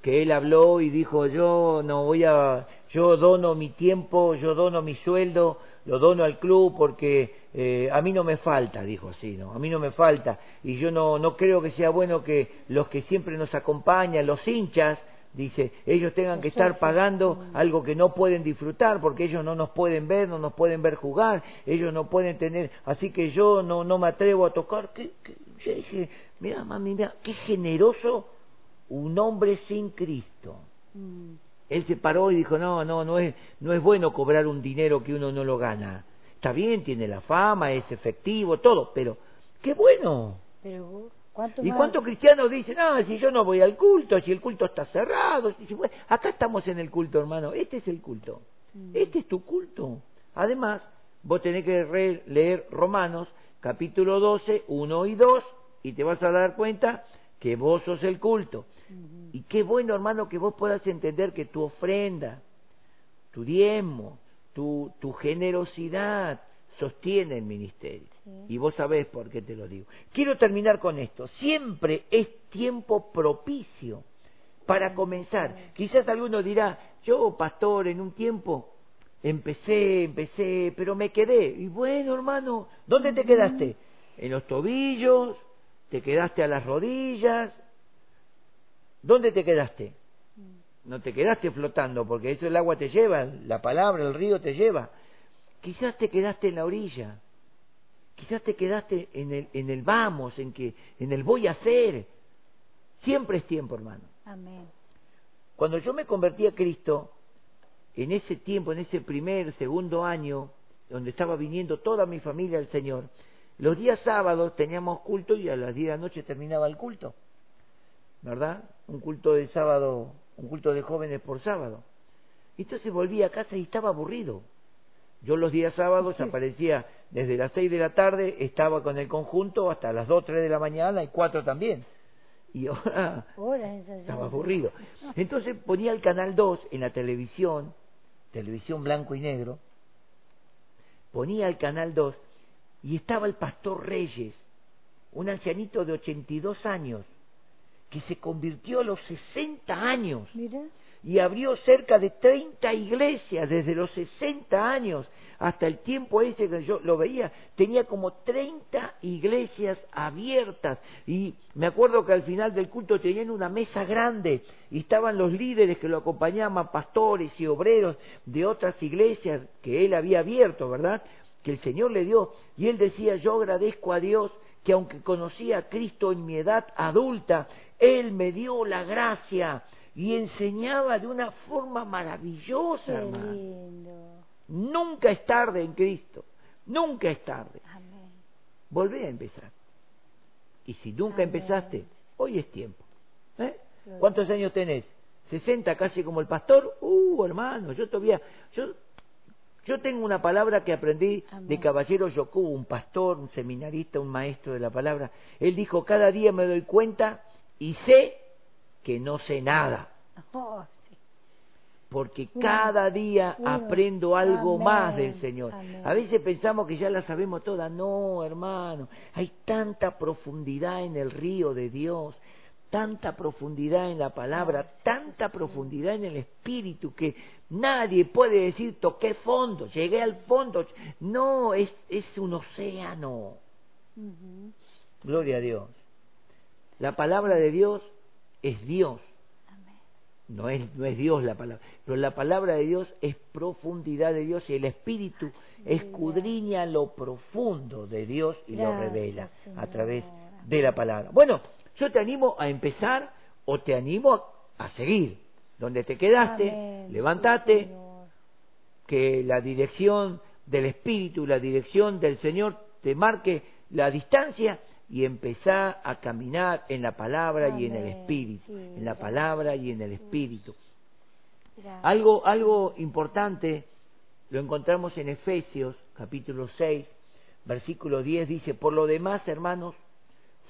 que él habló y dijo, yo no voy a, yo dono mi tiempo, yo dono mi sueldo, lo dono al club porque eh, a mí no me falta, dijo así, ¿no? A mí no me falta y yo no, no creo que sea bueno que los que siempre nos acompañan, los hinchas, dice, ellos tengan que estar pagando algo que no pueden disfrutar porque ellos no nos pueden ver, no nos pueden ver jugar, ellos no pueden tener, así que yo no, no me atrevo a tocar. ¿Qué, qué? Yo dije, mira, mami, mira, qué generoso un hombre sin Cristo. Mm, Él se paró y dijo, no, no, no es, no es bueno cobrar un dinero que uno no lo gana. Está bien, tiene la fama, es efectivo, todo, pero qué bueno. pero vos, ¿cuánto ¿Y cuántos cristianos dicen, ah, si yo no voy al culto, si el culto está cerrado? Si, bueno, acá estamos en el culto, hermano, este es el culto, Mm. este es tu culto. Además, vos tenés que re- leer Romanos, capítulo 12, 1 y 2, y te vas a dar cuenta que vos sos el culto. Y qué bueno, hermano, que vos puedas entender que tu ofrenda, tu diezmo, tu, tu generosidad sostiene el ministerio. Y vos sabés por qué te lo digo. Quiero terminar con esto. Siempre es tiempo propicio para comenzar. Quizás alguno dirá, yo, pastor, en un tiempo empecé, empecé, pero me quedé. Y bueno, hermano, ¿dónde te quedaste? ¿En los tobillos? ¿Te quedaste a las rodillas? ¿Dónde te quedaste? No te quedaste flotando, porque eso el agua te lleva, la palabra, el río te lleva. Quizás te quedaste en la orilla. Quizás te quedaste en el, en el vamos, en que, en el voy a hacer. Siempre es tiempo, hermano. Amén. Cuando yo me convertí a Cristo, en ese tiempo, en ese primer, segundo año, donde estaba viniendo toda mi familia al Señor, los días sábados teníamos culto y a las 10 de la noche terminaba el culto. ¿Verdad? Un culto de sábado, un culto de jóvenes por sábado. Entonces volví a casa y estaba aburrido. Yo los días sábados aparecía desde las 6 de la tarde, estaba con el conjunto hasta las 2, 3 de la mañana y 4 también. Y ahora estaba aburrido. Entonces ponía el canal 2 en la televisión, televisión blanco y negro, ponía el canal 2 y estaba el pastor Reyes, un ancianito de 82 años, que se convirtió a los 60 años Mira, y abrió cerca de 30 iglesias desde los 60 años hasta el tiempo ese que yo lo veía, tenía como 30 iglesias abiertas y me acuerdo que al final del culto tenían una mesa grande y estaban los líderes que lo acompañaban, pastores y obreros de otras iglesias que él había abierto, ¿verdad? Que el Señor le dio y él decía, yo agradezco a Dios que aunque conocía a Cristo en mi edad adulta, Él me dio la gracia y enseñaba de una forma maravillosa, qué lindo. Nunca es tarde en Cristo, nunca es tarde. Amén. Volvé a empezar. Y si nunca Amén. empezaste, hoy es tiempo. ¿Eh? ¿Cuántos años tenés? ¿60 casi como el pastor? Uh, hermano, yo todavía... Yo, yo tengo una palabra que aprendí de. Caballero Yocubo, un pastor, un seminarista, un maestro de la palabra. Él dijo, cada día me doy cuenta y sé que no sé nada. Oh, sí. porque cada día aprendo algo Amén, más del Señor. amén. A veces pensamos que ya la sabemos toda. No, hermano, hay tanta profundidad en el río de Dios, tanta profundidad en la palabra, tanta profundidad en el Espíritu que nadie puede decir toqué fondo, llegué al fondo. No, es, es un océano. Gloria a Dios. La palabra de Dios es Dios. No es, no es Dios la palabra, pero la palabra de Dios es profundidad de Dios y el Espíritu escudriña lo profundo de Dios y lo revela a través de la palabra. Bueno, yo te animo a empezar o te animo a, seguir. Donde te quedaste, Amén. levántate, Sí, que la dirección del Espíritu, la dirección del Señor te marque la distancia y empezá a caminar en la palabra y en el. Espíritu, Sí, en la gracias. palabra y en el Espíritu. Gracias. Algo, algo importante lo encontramos en Efesios capítulo 6, versículo 10, dice, por lo demás, hermanos,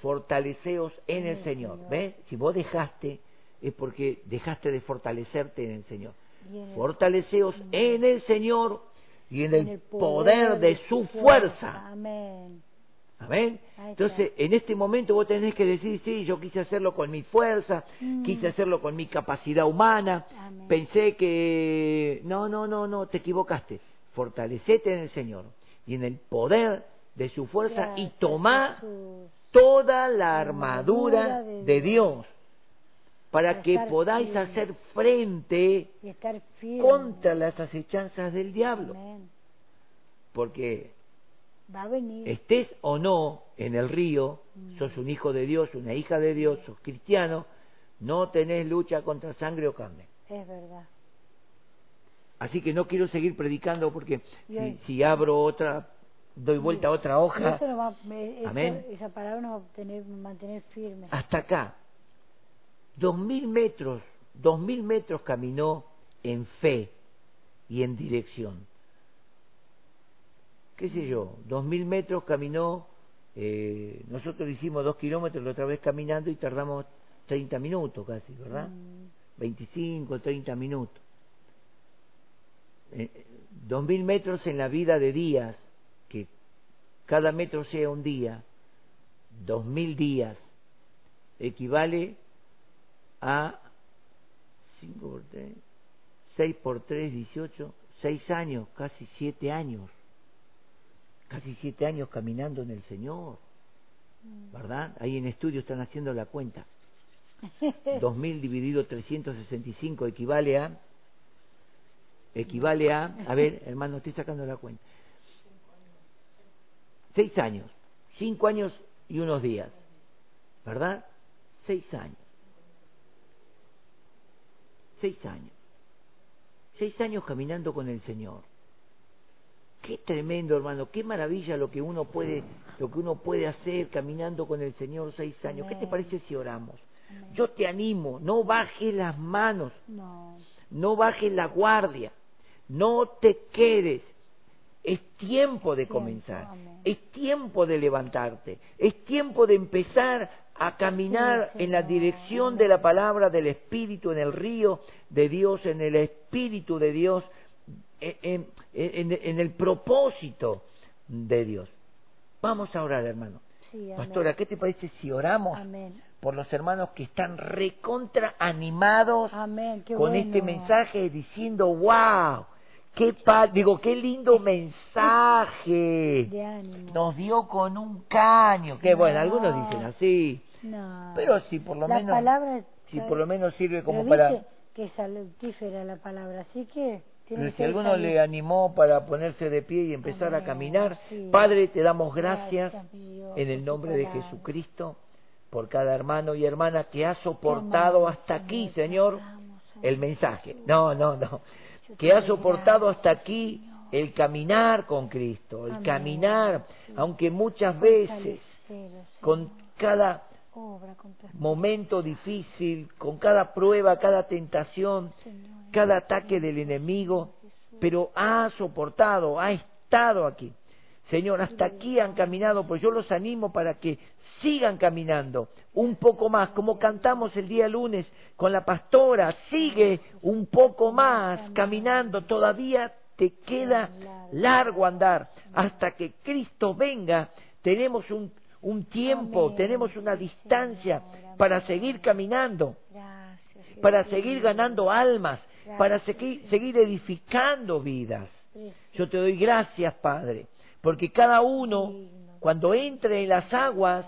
fortaleceos en el Señor. ¿Ves? Si vos dejaste, es porque dejaste de fortalecerte en el Señor. Fortaleceos en el Señor y en el poder de su fuerza. Amén. Amén. Entonces, en este momento vos tenés que decir, sí, yo quise hacerlo con mi fuerza, Mm. quise hacerlo con mi capacidad humana, Amén. pensé que... No, no, no, no, te equivocaste. Fortalecete en el Señor y en el poder de su fuerza y tomá Jesús. toda la armadura armadura de Dios para que podáis firme. hacer frente Y estar firme. contra las acechanzas del diablo. Amén. Porque Va a venir. estés o no en el río, Mm. sos un hijo de Dios, una hija de Dios, sos cristiano, no tenés lucha contra sangre o carne. Es verdad. Así que no quiero seguir predicando porque si, abro otra, doy vuelta a otra hoja, eso nos va, me- eso- Amén. esa palabra nos va a tener, mantener firmes. hasta acá. Dos mil metros, dos mil metros caminó en fe y en dirección. ¿Qué sé yo? Dos mil metros caminó, eh, nosotros hicimos dos kilómetros la otra vez caminando y tardamos 30 minutos casi, ¿verdad? Mm, 25, 30 minutos. Eh, Dos mil metros en la vida de días, que cada metro sea un día, dos mil días, equivale a 5 por 3, 6 por 3, 18, 6 años, casi 7 años, casi 7 años caminando en el Señor, ¿verdad? Ahí en estudio están haciendo la cuenta. 2000 dividido 365 equivale a equivale a a ver hermano estoy sacando la cuenta. Seis años cinco años y unos días verdad seis años. Seis años. Seis años caminando con el Señor qué tremendo hermano. Qué maravilla lo que uno puede lo que uno puede hacer caminando con el Señor seis años. Qué te parece si oramos yo te animo, no bajes las manos, No. no bajes la guardia, no te quedes. Es tiempo de comenzar, es tiempo de levantarte, es tiempo de empezar a caminar en la dirección de la palabra del Espíritu, en el río de Dios, en el Espíritu de Dios, en, en- el propósito de Dios. Vamos a orar, hermano. Sí. Pastora, ¿qué te parece si oramos Amén. por los hermanos que están recontra animados Amén. Con bueno. este mensaje diciendo, wow, qué pa digo, qué lindo mensaje. Nos dio con un caño. Que bueno, No. algunos dicen así, No. pero si por lo la menos palabra si por lo menos sirve como para que es la palabra, así que pero si alguno le animó para ponerse de pie y empezar a Amén, caminar, sí. Padre, te damos gracias Gracias, en el nombre de. Jesucristo por cada hermano y hermana que ha soportado hasta aquí, Señor, el mensaje. No, no, no. Que ha soportado hasta aquí el caminar con Cristo, el caminar, aunque muchas veces con cada momento difícil, con cada prueba, cada tentación, Señor. Cada ataque del enemigo, pero ha soportado, ha estado aquí. Señor, hasta aquí han caminado, pues yo los animo para que sigan caminando un poco más, como cantamos el día lunes con la pastora, sigue un poco más caminando, todavía te queda largo andar, hasta que Cristo venga, tenemos un, un tiempo, tenemos una distancia para seguir caminando para seguir ganando almas, Gracias, seguir, seguir edificando vidas. Yo te doy gracias, Padre, porque cada uno, cuando entre en las aguas,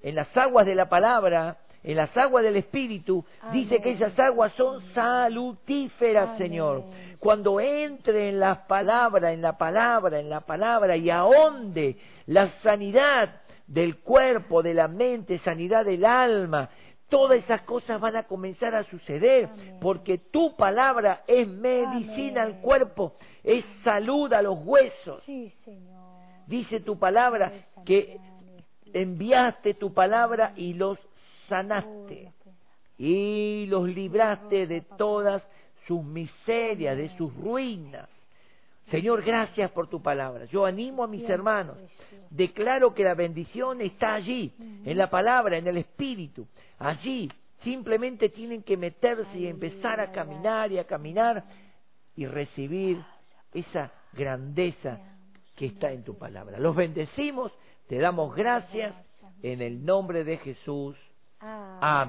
en las aguas de la palabra, en las aguas del Espíritu, dice que esas aguas son salutíferas, Amén. Señor. Cuando entre en la palabra, en la palabra, en la palabra y ahonde la sanidad del cuerpo, de la mente, sanidad del alma, todas esas cosas van a comenzar a suceder, Amén. porque tu palabra es medicina Amén. al cuerpo, es salud a los huesos. Sí, Señor. Dice tu palabra que enviaste tu palabra y los sanaste y los libraste de todas sus miserias, de sus ruinas. Señor, gracias por tu palabra. Yo animo a mis hermanos. Declaro que la bendición está allí, en la palabra, en el Espíritu. Allí simplemente tienen que meterse y empezar a caminar y a caminar y recibir esa grandeza que está en tu palabra. Los bendecimos, te damos gracias en el nombre de Jesús. Ah. Amén.